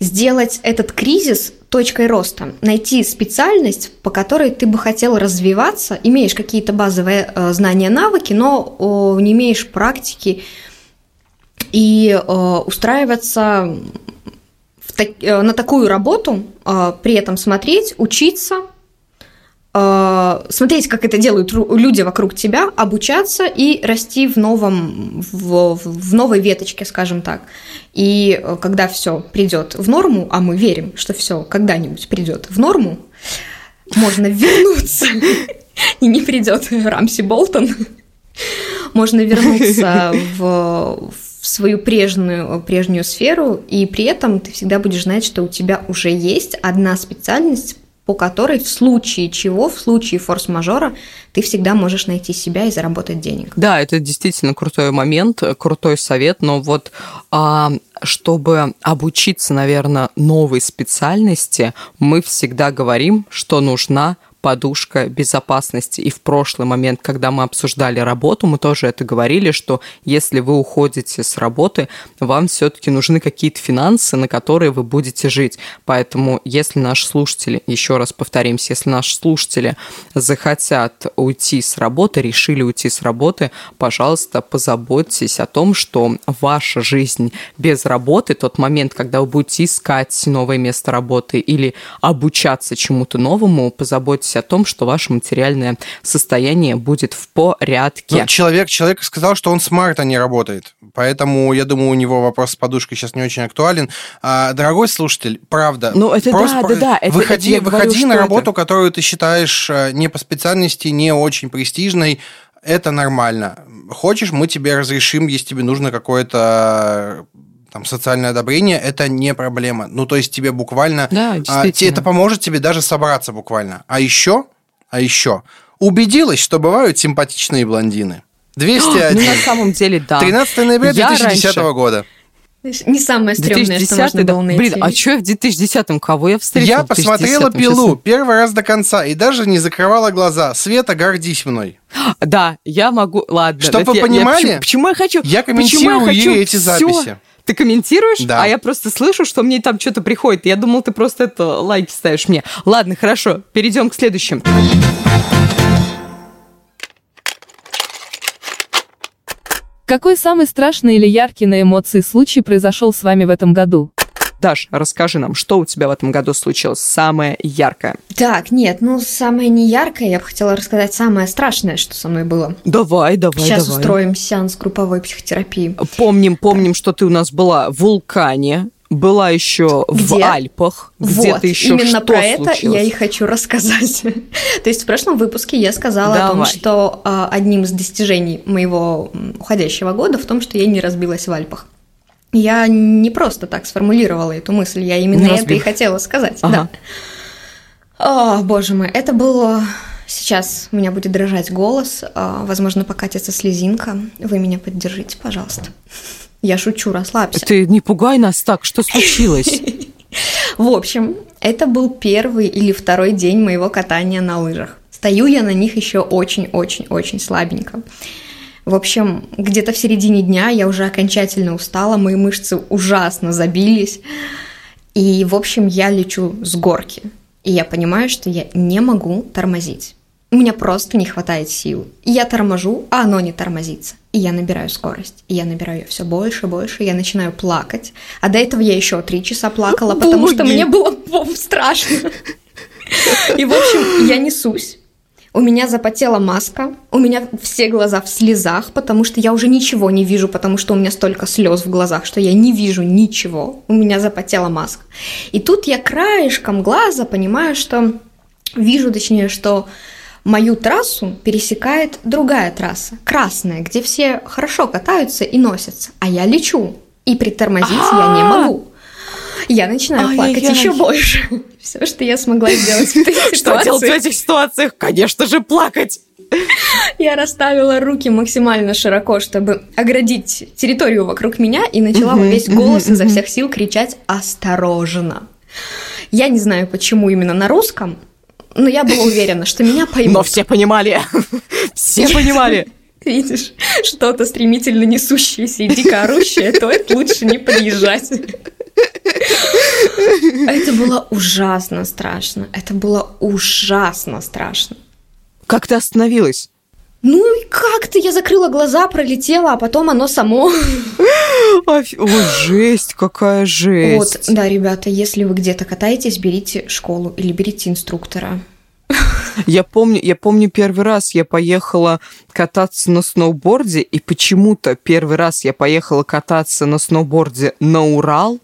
сделать этот кризис точкой роста, найти специальность, по которой ты бы хотел развиваться, имеешь какие-то базовые э, знания, навыки, но не имеешь практики. И э, устраиваться э, на такую работу, при этом смотреть, учиться, смотреть, как это делают люди вокруг тебя, обучаться и расти в новом, в, в новой веточке, скажем так. И э, когда все придет в норму, а мы верим, что все когда-нибудь придет в норму, можно вернуться и не придет Рамси Болтон, можно вернуться в, в свою прежнюю, прежнюю сферу, и при этом ты всегда будешь знать, что у тебя уже есть одна специальность, по которой в случае чего, в случае форс-мажора, ты всегда можешь найти себя и заработать денег. Да, это действительно крутой момент, крутой совет, но вот а, чтобы обучиться, наверное, новой специальности, мы всегда говорим, что нужна подушка безопасности. И в прошлый момент, когда мы обсуждали работу, мы тоже это говорили, что если вы уходите с работы, вам все-таки нужны какие-то финансы, на которые вы будете жить. Поэтому, если наши слушатели, еще раз повторимся, если наши слушатели захотят уйти с работы, решили уйти с работы, пожалуйста, позаботьтесь о том, что ваша жизнь без работы, тот момент, когда вы будете искать новое место работы или обучаться чему-то новому, позаботьтесь заботьтесь о том, что ваше материальное состояние будет в порядке. Ну, человек, человек сказал, что он смарт, а не работает. Поэтому, я думаю, у него вопрос с подушкой сейчас не очень актуален. А, дорогой слушатель, правда, ну, это просто да, да, да. Это, выходи, это выходи говорю, на работу, это... которую ты считаешь э, не по специальности, не очень престижной, это нормально. Хочешь, мы тебе разрешим, если тебе нужно какое-то там, социальное одобрение, это не проблема. Ну, то есть тебе буквально... Да, а, это поможет тебе даже собраться буквально. А еще, а еще, убедилась, что бывают симпатичные блондины. 201. Ну, на самом деле, да. 13 ноября 2010 раньше... года. Не самое стрёмное, что можно было найти. Блин, а что я в 2010-м? Кого я встретил Я посмотрела «Пилу» первый раз до конца и даже не закрывала глаза. Света, гордись мной. Да, я могу... Ладно. Чтобы вы понимали, почему, почему я хочу... Я комментирую я хочу эти записи. Ты комментируешь, да. а я просто слышу, что мне там что-то приходит. Я думал, ты просто это лайки ставишь мне. Ладно, хорошо, перейдем к следующим. Какой самый страшный или яркий на эмоции случай произошел с вами в этом году? Даш, расскажи нам, что у тебя в этом году случилось самое яркое? Так, нет, ну самое не яркое, я бы хотела рассказать самое страшное, что со мной было. Давай, давай, Сейчас давай. устроим сеанс групповой психотерапии. Помним, помним, что ты у нас была в вулкане, была еще в Альпах, где вот, ты еще именно что про это случилось? я и хочу рассказать. То есть в прошлом выпуске я сказала Давай. о том, что э, одним из достижений моего уходящего года в том, что я не разбилась в Альпах. Я не просто так сформулировала эту мысль, я именно не это и хотела сказать. Ага. Да. О, боже мой, это было... Сейчас у меня будет дрожать голос, а, возможно, покатится слезинка. Вы меня поддержите, пожалуйста. Я шучу, расслабься. Ты не пугай нас так, что случилось? В общем, это был первый или второй день моего катания на лыжах. Стою я на них еще очень-очень-очень слабенько. В общем, где-то в середине дня я уже окончательно устала, мои мышцы ужасно забились. И, в общем, я лечу с горки. И я понимаю, что я не могу тормозить. У меня просто не хватает сил. И я торможу, а оно не тормозится. И я набираю скорость. И я набираю ее все больше и больше. И я начинаю плакать. А до этого я еще три часа плакала, потому что мне было страшно. И, в общем, я несусь у меня запотела маска, у меня все глаза в слезах, потому что я уже ничего не вижу, потому что у меня столько слез в глазах, что я не вижу ничего. У меня запотела маска. И тут я краешком глаза понимаю, что вижу, точнее, что Мою трассу пересекает другая трасса, красная, где все хорошо катаются и носятся, а я лечу, и притормозить я не могу. Я начинаю плакать еще больше. Все, что я смогла сделать в этой ситуации. Что делать в этих ситуациях? Конечно же, плакать. Я расставила руки максимально широко, чтобы оградить территорию вокруг меня, и начала во весь голос изо всех сил кричать «Осторожно!». Я не знаю, почему именно на русском, но я была уверена, что меня поймут. Но все понимали. Все понимали. Видишь, что-то стремительно несущееся и дико орущее, то это лучше не подъезжать. Это было ужасно страшно. Это было ужасно страшно. Как ты остановилась? Ну и как-то я закрыла глаза, пролетела, а потом оно само. Ой, жесть, какая жесть. Вот, да, ребята, если вы где-то катаетесь, берите школу или берите инструктора. Я помню, я помню первый раз я поехала кататься на сноуборде, и почему-то первый раз я поехала кататься на сноуборде на Урал,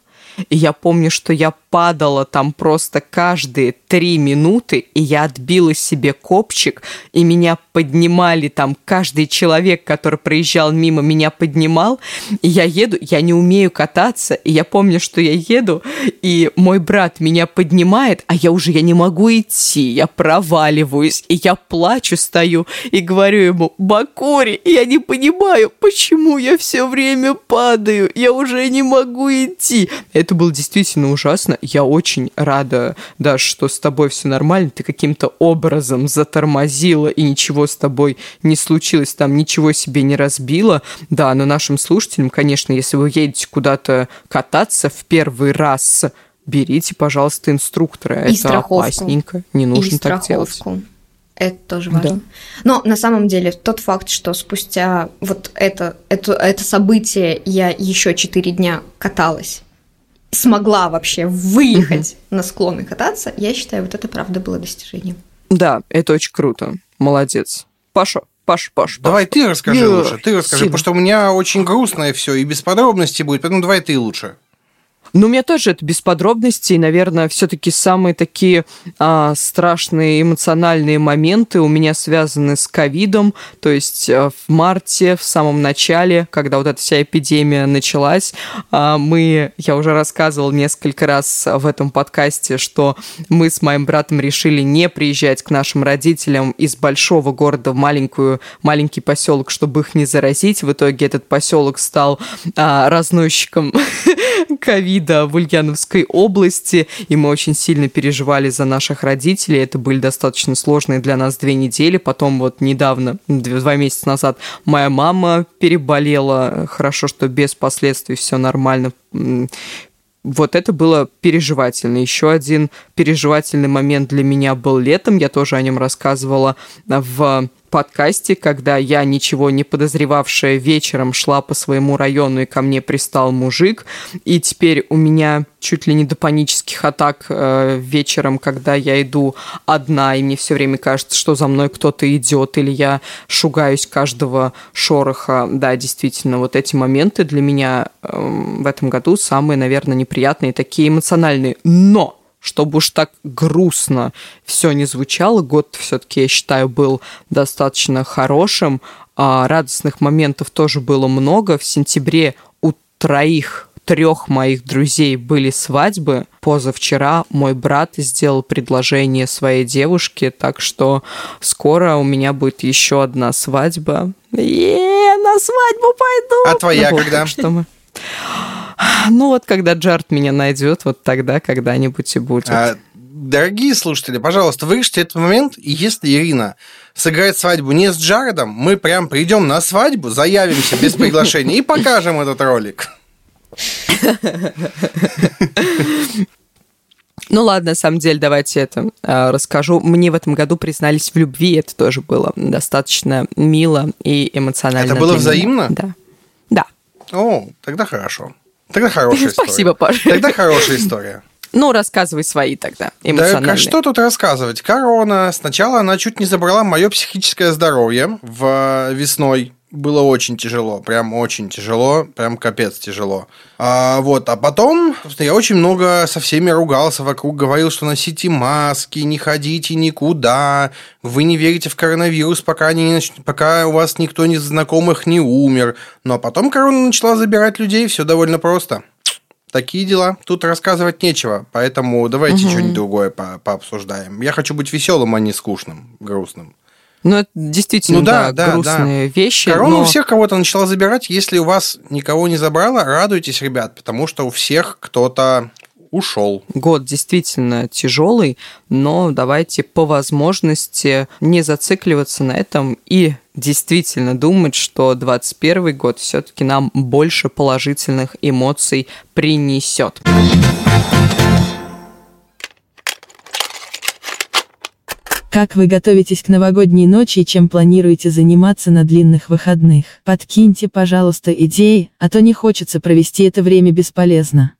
и я помню, что я падала там просто каждые три минуты, и я отбила себе копчик, и меня поднимали там каждый человек, который проезжал мимо, меня поднимал, и я еду, я не умею кататься, и я помню, что я еду, и мой брат меня поднимает, а я уже, я не могу идти, я проваливаюсь, и я плачу, стою, и говорю ему, Бакури, я не понимаю, почему я все время падаю, я уже не могу идти. Это было действительно ужасно, я очень рада, да, что с тобой все нормально, ты каким-то образом затормозила, и ничего с тобой не случилось, там ничего себе не разбила. Да, но нашим слушателям, конечно, если вы едете куда-то кататься в первый раз, берите, пожалуйста, инструктора. И Это страховку. опасненько, не нужно и так делать. страховку. Это тоже важно. Да. Но на самом деле тот факт, что спустя вот это, это, это событие я еще четыре дня каталась, смогла вообще выехать на склон и кататься, я считаю, вот это правда было достижением. Да, это очень круто. Молодец. Паша, Паш, Паш, Паш. Давай ты расскажи Я лучше, ты расскажи, сильно. потому что у меня очень грустное все и без подробностей будет, поэтому давай ты лучше. Ну, у меня тоже это без подробностей, наверное, все-таки самые такие а, страшные эмоциональные моменты у меня связаны с ковидом, то есть а, в марте, в самом начале, когда вот эта вся эпидемия началась, а, мы, я уже рассказывал несколько раз в этом подкасте, что мы с моим братом решили не приезжать к нашим родителям из большого города в маленькую, маленький поселок, чтобы их не заразить. В итоге этот поселок стал а, разносчиком ковида в Ульяновской области, и мы очень сильно переживали за наших родителей. Это были достаточно сложные для нас две недели. Потом вот недавно, дв- два месяца назад, моя мама переболела. Хорошо, что без последствий все нормально. Вот это было переживательно. Еще один переживательный момент для меня был летом. Я тоже о нем рассказывала в подкасте, когда я, ничего не подозревавшая, вечером шла по своему району, и ко мне пристал мужик. И теперь у меня чуть ли не до панических атак э, вечером, когда я иду одна, и мне все время кажется, что за мной кто-то идет, или я шугаюсь каждого шороха. Да, действительно, вот эти моменты для меня эм, в этом году самые, наверное, неприятные, такие эмоциональные. Но! Чтобы уж так грустно все не звучало, год все-таки, я считаю, был достаточно хорошим. А радостных моментов тоже было много. В сентябре у троих трех моих друзей были свадьбы. Позавчера мой брат сделал предложение своей девушке, так что скоро у меня будет еще одна свадьба. Е, на свадьбу пойду! А твоя Ну вот, когда? Что мы... Ну вот, когда Джарт меня найдет, вот тогда когда-нибудь и будет. А, дорогие слушатели, пожалуйста, вырежьте этот момент, и если Ирина сыграет свадьбу не с Джаредом, мы прям придем на свадьбу, заявимся без приглашения и покажем этот ролик. Ну ладно, на самом деле, давайте это э, расскажу. Мне в этом году признались в любви, это тоже было достаточно мило и эмоционально. Это было взаимно? Да. Да. О, тогда хорошо. Тогда хорошая история. Спасибо, Паша. Тогда хорошая история. Ну, рассказывай свои тогда, Да, эмоциональные. а что тут рассказывать? Корона. Сначала она чуть не забрала мое психическое здоровье в э, весной. Было очень тяжело, прям очень тяжело, прям капец тяжело. А, вот, а потом собственно, я очень много со всеми ругался вокруг, говорил, что носите маски, не ходите никуда, вы не верите в коронавирус, пока, не, пока у вас никто из знакомых не умер. Но потом корона начала забирать людей, все довольно просто. Такие дела. Тут рассказывать нечего, поэтому давайте что-нибудь другое по- пообсуждаем. Я хочу быть веселым, а не скучным, грустным. Ну, это действительно, Ну да, да, да, грустные вещи. Корона но- у всех кого-то начала забирать. Если у вас никого не забрала, радуйтесь, ребят, потому что у всех кто-то ушел. Год действительно тяжелый, но давайте по возможности не зацикливаться на этом и действительно думать, что 21 год все-таки нам больше положительных эмоций принесет. Как вы готовитесь к новогодней ночи и чем планируете заниматься на длинных выходных? Подкиньте, пожалуйста, идеи, а то не хочется провести это время бесполезно.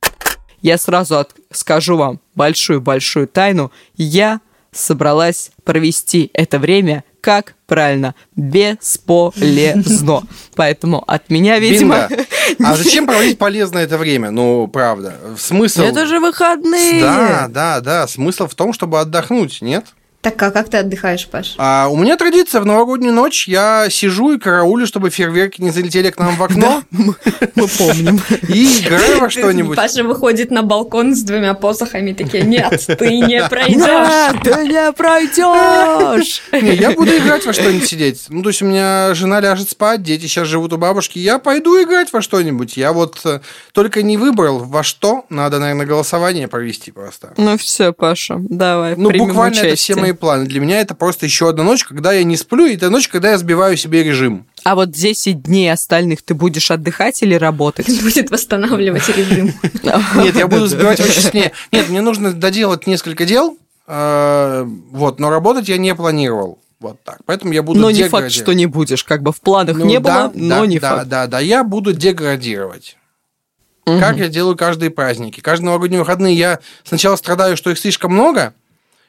Я сразу от- скажу вам большую-большую тайну. Я собралась провести это время как правильно, бесполезно. Поэтому от меня, видимо... Бинго. А зачем проводить полезно это время? Ну, правда. Смысл... Это же выходные! Да, да, да. Смысл в том, чтобы отдохнуть, нет? Так, а как ты отдыхаешь, Паш? А у меня традиция в новогоднюю ночь я сижу и караулю, чтобы фейерверки не залетели к нам в окно. Мы помним. И играю во что-нибудь. Паша выходит на балкон с двумя посохами, такие, нет, ты не пройдешь. Ты не пройдешь! Не, я буду играть во что-нибудь сидеть. Ну, то есть у меня жена ляжет спать, дети сейчас живут у бабушки. Я пойду играть во что-нибудь. Я вот э, только не выбрал во что. Надо, наверное, голосование провести просто. Ну все, Паша, давай, Ну, буквально это все мои планы. Для меня это просто еще одна ночь, когда я не сплю, и это ночь, когда я сбиваю себе режим. А вот 10 дней остальных ты будешь отдыхать или работать? Будет восстанавливать режим. Нет, я буду сбивать очень сильнее. Нет, мне нужно доделать несколько дел, э, вот, но работать я не планировал. Вот так. Поэтому я буду Но не факт, что не будешь. Как бы в планах Ну не да, было, но да, не да, факт. Да, да, я буду деградировать. Мгм. Как я делаю каждые праздники. Каждые новогодние выходные я сначала страдаю, что их слишком много,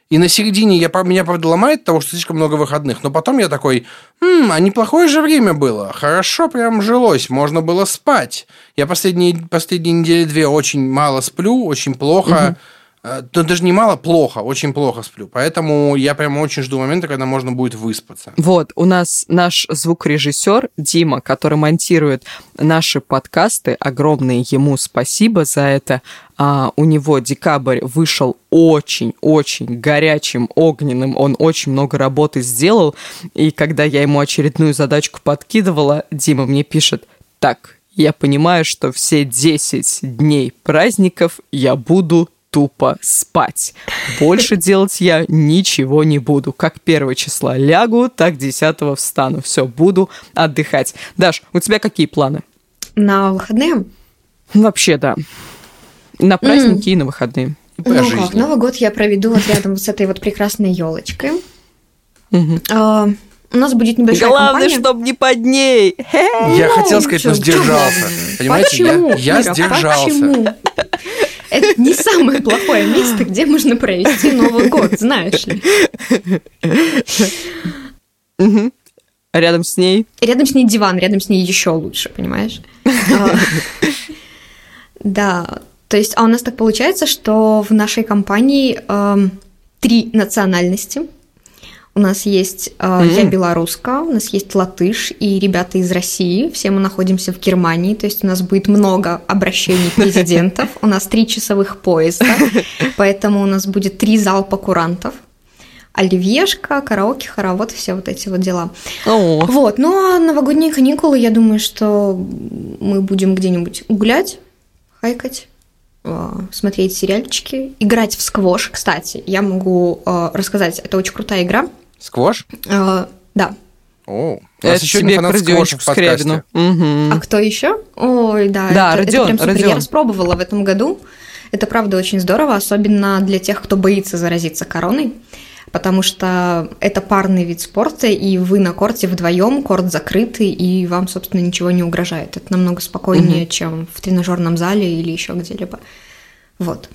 и на середине я, меня, правда, ломает того, что слишком много выходных. Но потом я такой, «М, а неплохое же время было. Хорошо прям жилось, можно было спать. Я последние, последние недели две очень мало сплю, очень плохо. Э, Да даже не мало, плохо, очень плохо сплю. Поэтому я прям очень жду момента, когда можно будет выспаться. Вот, у нас наш звукорежиссер Дима, который монтирует наши подкасты, огромное ему спасибо за это. А, у него декабрь вышел очень-очень горячим, огненным, он очень много работы сделал, и когда я ему очередную задачку подкидывала, Дима мне пишет, так, я понимаю, что все 10 дней праздников я буду тупо спать. Больше делать я ничего не буду. Как первого числа лягу, так 10 встану. Все, буду отдыхать. Даш, у тебя какие планы? На выходные? Вообще, да. На праздники и на выходные. Ну жизни. как, Новый год я проведу вот рядом вот с этой вот прекрасной елочкой. Мгм. У нас будет небольшая Главное, компания. чтобы не под ней. Я хотел сказать, но сдержался. Понимаете, я- Ира, сдержался. Почему? Это не самое плохое место, где можно провести Новый год, знаешь ли. Мгм. Рядом с ней. Рядом с ней диван, рядом с ней еще лучше, понимаешь? А, Да, то есть, а у нас так получается, что в нашей компании эм, три национальности. У нас есть э, я М. белоруска, у нас есть латыш и ребята из России. Все мы находимся в Германии, то есть у нас будет много обращений президентов. У нас три часовых поезда, поэтому у нас будет три залпа курантов. Оливьешка, караоке, хоровод, все вот эти вот дела. О, Вот, ну а новогодние каникулы, я думаю, что мы будем где-нибудь гулять, хайкать, э, смотреть сериальчики, играть в сквош. Кстати, я могу э, рассказать, это очень крутая игра. Сквош? Э, Да. О, у это нас еще один тебе фанат сквоша в подкасте. Мгм. А кто еще? Ой, да. Да, это, это Родион, прям супер. Родион. Я распробовала в этом году. Это правда очень здорово, особенно для тех, кто боится заразиться короной. Потому что это парный вид спорта, и вы на корте вдвоем, корт закрытый, и вам, собственно, ничего не угрожает. Это намного спокойнее, чем в тренажерном зале или еще где-либо. Вот.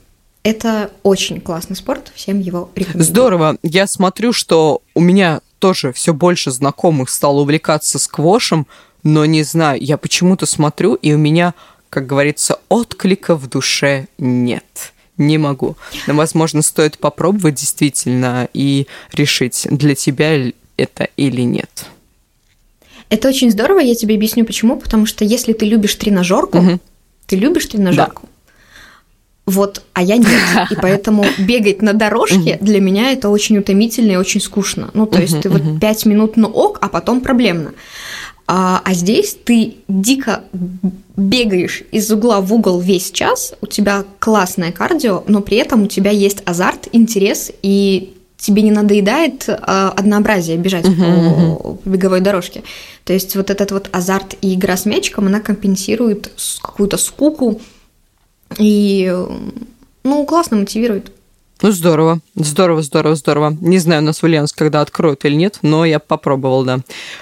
Это очень классный спорт, всем его рекомендую. Здорово. Я смотрю, что у меня тоже все больше знакомых стало увлекаться сквошем, но не знаю, я почему-то смотрю, и у меня, как говорится, отклика в душе нет. Не могу. Но, возможно, стоит попробовать действительно и решить, для тебя это или нет. Это очень здорово, я тебе объясню почему. Потому что если ты любишь тренажерку, Мгм. ты любишь тренажерку. Вот, а я нет. И поэтому бегать на дорожке для меня это очень утомительно и очень скучно. Ну, то есть ты вот пять минут, ну ок, а потом проблемно. А, а здесь ты дико бегаешь из угла в угол весь час, у тебя классное кардио, но при этом у тебя есть азарт, интерес, и тебе не надоедает а, однообразие бежать по, по беговой дорожке. То есть вот этот вот азарт и игра с мячиком, она компенсирует какую-то скуку и, ну, классно мотивирует. Ну, здорово, здорово, здорово, здорово. Не знаю, у нас в Ульяновск когда откроют или нет, но я попробовал, да.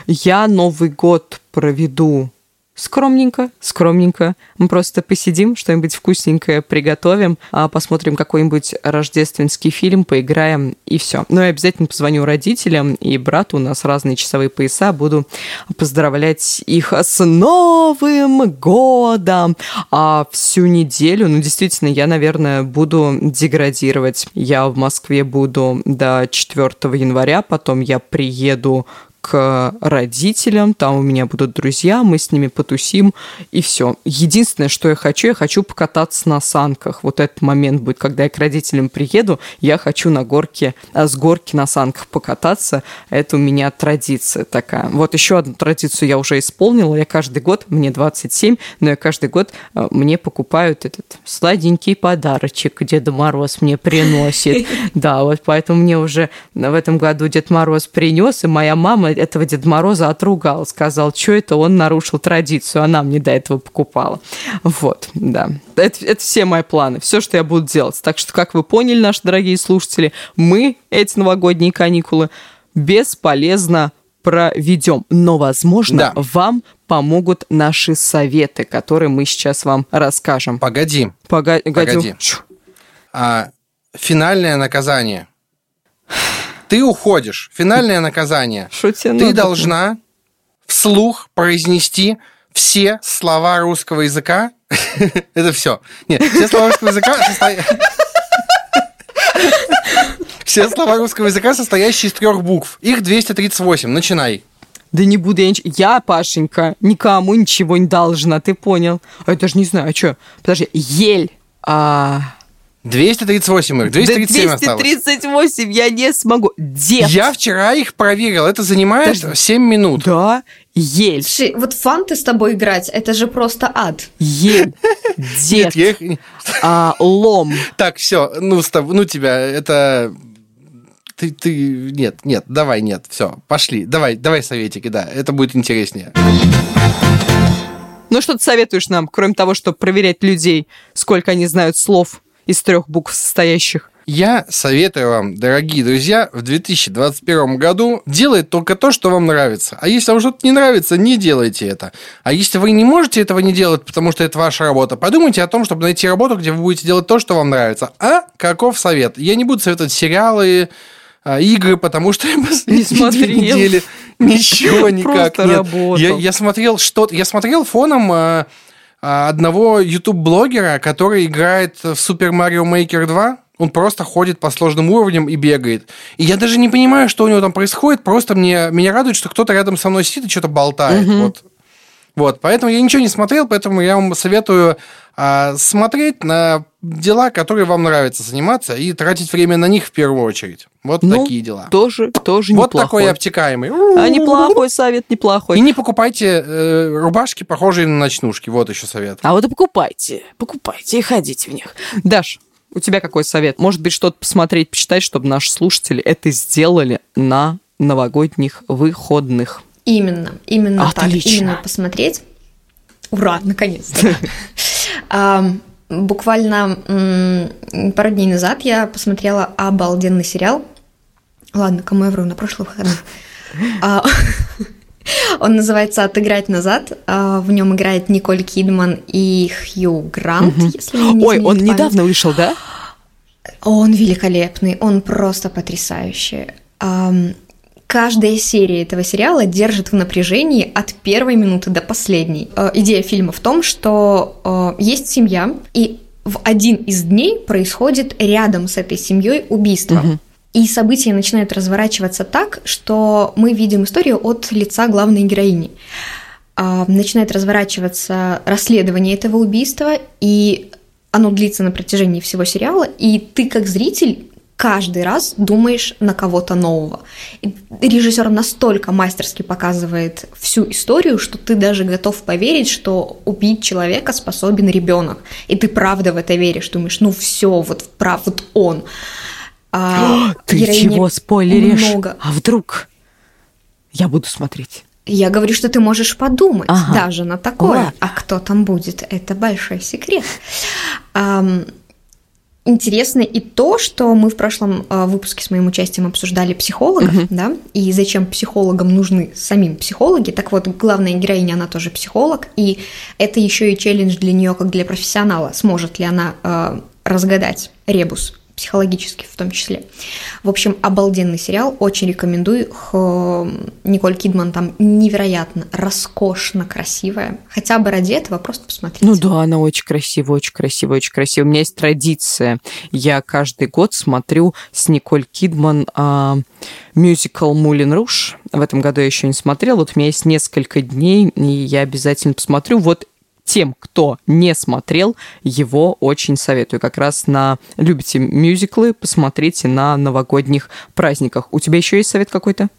Я Новый год проведу скромненько, скромненько. Мы просто посидим, что-нибудь вкусненькое приготовим, а посмотрим какой-нибудь рождественский фильм, поиграем и все. Ну и обязательно позвоню родителям и брату, у нас разные часовые пояса, буду поздравлять их с Новым годом. А всю неделю, ну действительно, я, наверное, буду деградировать. Я в Москве буду до 4 января, потом я приеду к родителям, там у меня будут друзья, мы с ними потусим, и все. Единственное, что я хочу, я хочу покататься на санках. Вот этот момент будет, когда я к родителям приеду, я хочу на горке, а, с горки на санках покататься. Это у меня традиция такая. Вот еще одну традицию я уже исполнила. Я каждый год, мне 27, но я каждый год а, мне покупают этот сладенький подарочек, Деда Мороз мне приносит. Да, вот поэтому мне уже в этом году Дед Мороз принес, и моя мама этого Деда Мороза отругала, сказал, что это он нарушил традицию, она мне до этого покупала. Вот, да. Это, это все мои планы, все, что я буду делать. Так что, как вы поняли, наши дорогие слушатели, мы эти новогодние каникулы бесполезно проведем. Но, возможно, Да. вам помогут наши советы, которые мы сейчас вам расскажем. Погоди. Пога- Погоди. Чу. А, финальное наказание. Ты уходишь. Финальное наказание. Тебе Ты должна вслух произнести все слова русского языка. Это все. Нет, все слова русского языка Все слова русского языка, состоящие из трех букв. Их 238. Начинай. Да не буду я ничего. Я, Пашенька, никому ничего не должна, ты понял? А я даже не знаю, а что? Подожди, ель. А... 238 их. 237 да осталось. 238 я не смогу. Дед. Я вчера их проверил. Это занимает Подожди. 7 минут. Да, ель. Слушай, вот фанты с тобой играть, это же просто ад. Ель. Дед. Нет, я А, лом. Так, все, ну, с ну тебя, это... Ты, ты, нет, нет, давай, нет, все, пошли, давай, давай советики, да, это будет интереснее. Ну что ты советуешь нам, кроме того, чтобы проверять людей, сколько они знают слов из трех букв состоящих? Я советую вам, дорогие друзья, в 2021 году делать только то, что вам нравится. А если вам что-то не нравится, не делайте это. А если вы не можете этого не делать, потому что это ваша работа, подумайте о том, чтобы найти работу, где вы будете делать то, что вам нравится. А каков совет? Я не буду советовать сериалы, а, игры, потому что я последние две смотрел. недели ничего никак Просто нет. работал. Я, я смотрел что-то, я смотрел фоном а, одного YouTube-блогера, который играет в Super Mario Maker 2. Он просто ходит по сложным уровням и бегает. И я даже не понимаю, что у него там происходит. Просто мне, меня радует, что кто-то рядом со мной сидит и что-то болтает. Вот. Вот, поэтому я ничего не смотрел, поэтому я вам советую а, смотреть на дела, которые вам нравится заниматься, и тратить время на них в первую очередь. Вот Ну, такие дела. Тоже, тоже Вот неплохой. такой обтекаемый. А неплохой совет, И неплохой. не покупайте э, рубашки, похожие на ночнушки. Вот еще совет. А вот и покупайте, покупайте и ходите в них. Даш, у тебя какой совет? Может быть, что-то посмотреть, почитать, чтобы наши слушатели это сделали на новогодних выходных. Именно, именно так, Отлично. именно посмотреть. Ура, наконец-то. Буквально пару дней назад я посмотрела обалденный сериал. Ладно, кому я вру, на прошлых выходных. А, Он называется «Отыграть назад». А, В нем играет Николь Кидман и Хью Грант, если не Ой, он память. недавно вышел, да? Он великолепный, он просто потрясающий. Каждая серия этого сериала держит в напряжении от первой минуты до последней. Э, Идея фильма в том, что э, есть семья, и в один из дней происходит рядом с этой семьей убийство. Мгм. И события начинают разворачиваться так, что мы видим историю от лица главной героини. А, Начинает разворачиваться расследование этого убийства, и оно длится на протяжении всего сериала, и ты как зритель каждый раз думаешь на кого-то нового. И режиссер настолько мастерски показывает всю историю, что ты даже готов поверить, что убить человека способен ребенок. И ты правда в это веришь, думаешь, ну все, вот прав, вот он. А Ты чего спойлеришь? много. А вдруг я буду смотреть? Я говорю, что ты можешь подумать Ага. даже на такое. Ладно. А кто там будет, это большой секрет. Ам, Интересно и то, что мы в прошлом а, выпуске с моим участием обсуждали психологов, да, и зачем психологам нужны самим психологи. Так вот, главная героиня, она тоже психолог, и это еще и челлендж для нее, как для профессионала. Сможет ли она а, разгадать ребус психологически в том числе. В общем, обалденный сериал, очень рекомендую. Николь Кидман там невероятно роскошно красивая. Хотя бы ради этого просто посмотрите. Ну да, она очень красивая, очень красивая, очень красивая. У меня есть традиция. Я каждый год смотрю с Николь Кидман а, мюзикл «Мулин Руш». В этом году я еще не смотрела. Вот у меня есть несколько дней, и я обязательно посмотрю. Вот тем, кто не смотрел, его очень советую. Как раз на любите мюзиклы, посмотрите на новогодних праздниках. У тебя еще есть совет какой-то?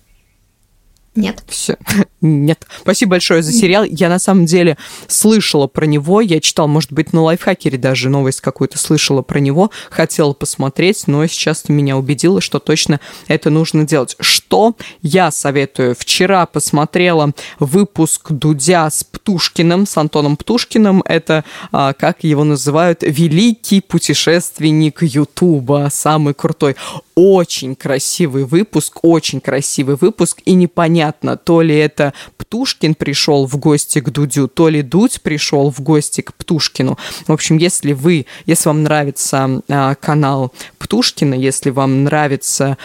Нет. Все. Нет. Спасибо большое за сериал. Я на самом деле слышала про него. Я читал, может быть, на лайфхакере даже новость какую-то слышала про него. Хотела посмотреть, но сейчас ты меня убедила, что точно это нужно делать. Что я советую? Вчера посмотрела выпуск Дудя с Птушкиным, с Антоном Птушкиным. Это, а, как его называют, великий путешественник Ютуба, самый крутой. Очень красивый выпуск, очень красивый выпуск, и непонятно, то ли это Птушкин пришел в гости к Дудю, то ли Дудь пришел в гости к Птушкину. В общем, если вы, если вам нравится а, канал Птушкина, если вам нравится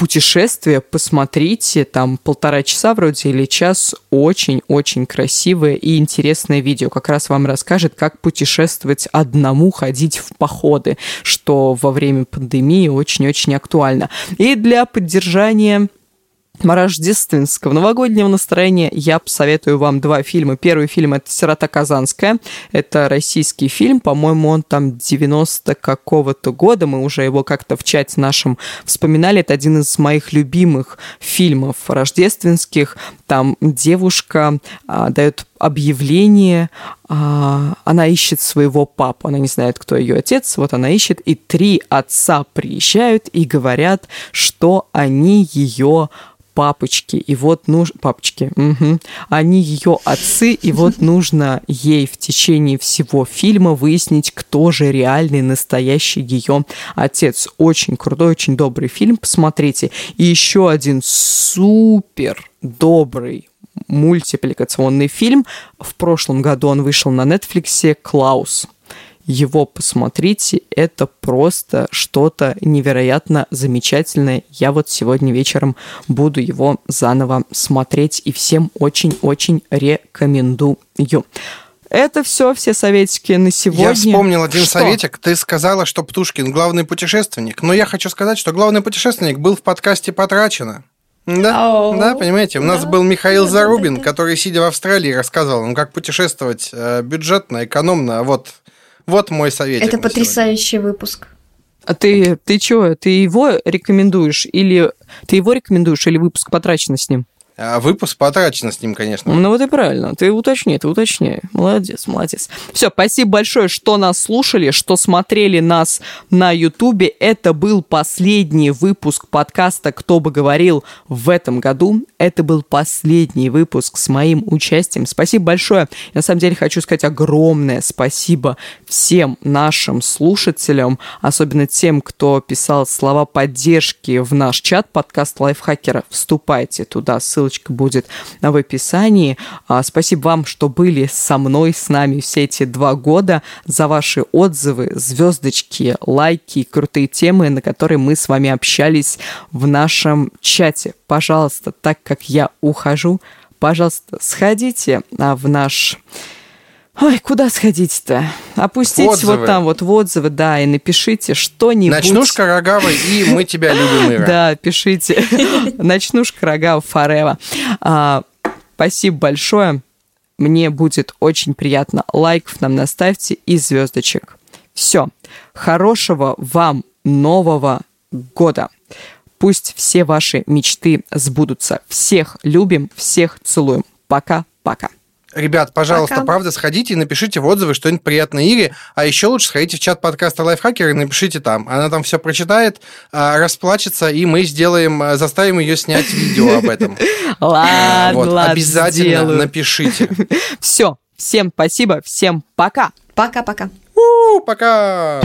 путешествие, посмотрите, там полтора часа вроде или час, очень-очень красивое и интересное видео. Как раз вам расскажет, как путешествовать одному, ходить в походы, что во время пандемии очень-очень актуально. И для поддержания рождественского новогоднего настроения я посоветую вам два фильма. Первый фильм это «Сирота Казанская». Это российский фильм, по-моему, он там 90 какого-то года. Мы уже его как-то в чате нашем вспоминали. Это один из моих любимых фильмов рождественских. Там девушка а, дает объявление, а, она ищет своего папу, она не знает, кто ее отец, вот она ищет, и три отца приезжают и говорят, что они ее папочки, и вот нужно... Папочки, мгм. Они ее отцы, и вот нужно ей в течение всего фильма выяснить, кто же реальный, настоящий ее отец. Очень крутой, очень добрый фильм, посмотрите. И еще один супер добрый мультипликационный фильм. В прошлом году он вышел на Netflix «Клаус». Его посмотрите, это просто что-то невероятно замечательное. Я вот сегодня вечером буду его заново смотреть и всем очень-очень рекомендую. Это все, все советики на сегодня. Я вспомнил один Что? советик. Ты сказала, что Птушкин главный путешественник. Но я хочу сказать, что главный путешественник был в подкасте «Потрачено». Да, Ау. да, понимаете, у нас был Михаил Зарубин, который, сидя в Австралии, рассказывал нам, как путешествовать э, бюджетно, экономно. Вот, вот мой совет. Это потрясающий выпуск. А ты, ты чё, ты его рекомендуешь или ты его рекомендуешь или выпуск потрачено с ним? А выпуск потрачено с ним, конечно. Ну вот и правильно. Ты уточни, ты уточняй. Молодец, молодец. Все, спасибо большое, что нас слушали, что смотрели нас на Ютубе. Это был последний выпуск подкаста «Кто бы говорил» в этом году. Это был последний выпуск с моим участием. Спасибо большое. Я, на самом деле хочу сказать огромное спасибо всем нашим слушателям, особенно тем, кто писал слова поддержки в наш чат подкаст Лайфхакера. Вступайте туда, ссылочка ссылочка будет в описании. А, спасибо вам, что были со мной, с нами все эти два года, за ваши отзывы, звездочки, лайки, крутые темы, на которые мы с вами общались в нашем чате. Пожалуйста, так как я ухожу, пожалуйста, сходите а, в наш Ой, куда сходить-то? Опустите Отзывы. вот там вот в отзывы, да, и напишите что-нибудь. Ночнушка Рогавой и мы тебя любим, Ира. Да, пишите. Ночнушка Рогава Форева. А, Спасибо большое. Мне будет очень приятно. Лайков нам наставьте и звездочек. Все. Хорошего вам Нового года. Пусть все ваши мечты сбудутся. Всех любим, всех целуем. Пока-пока. Ребят, пожалуйста, Пока. правда, сходите и напишите в отзывы что-нибудь приятное Ире, а еще лучше сходите в чат подкаста Лайфхакер и напишите там. Она там все прочитает, а, расплачется, и мы сделаем, а, заставим ее снять видео об этом. Ладно, Вот, ладно, обязательно напишите. Все. Всем спасибо, всем пока. Пока-пока. У, Пока!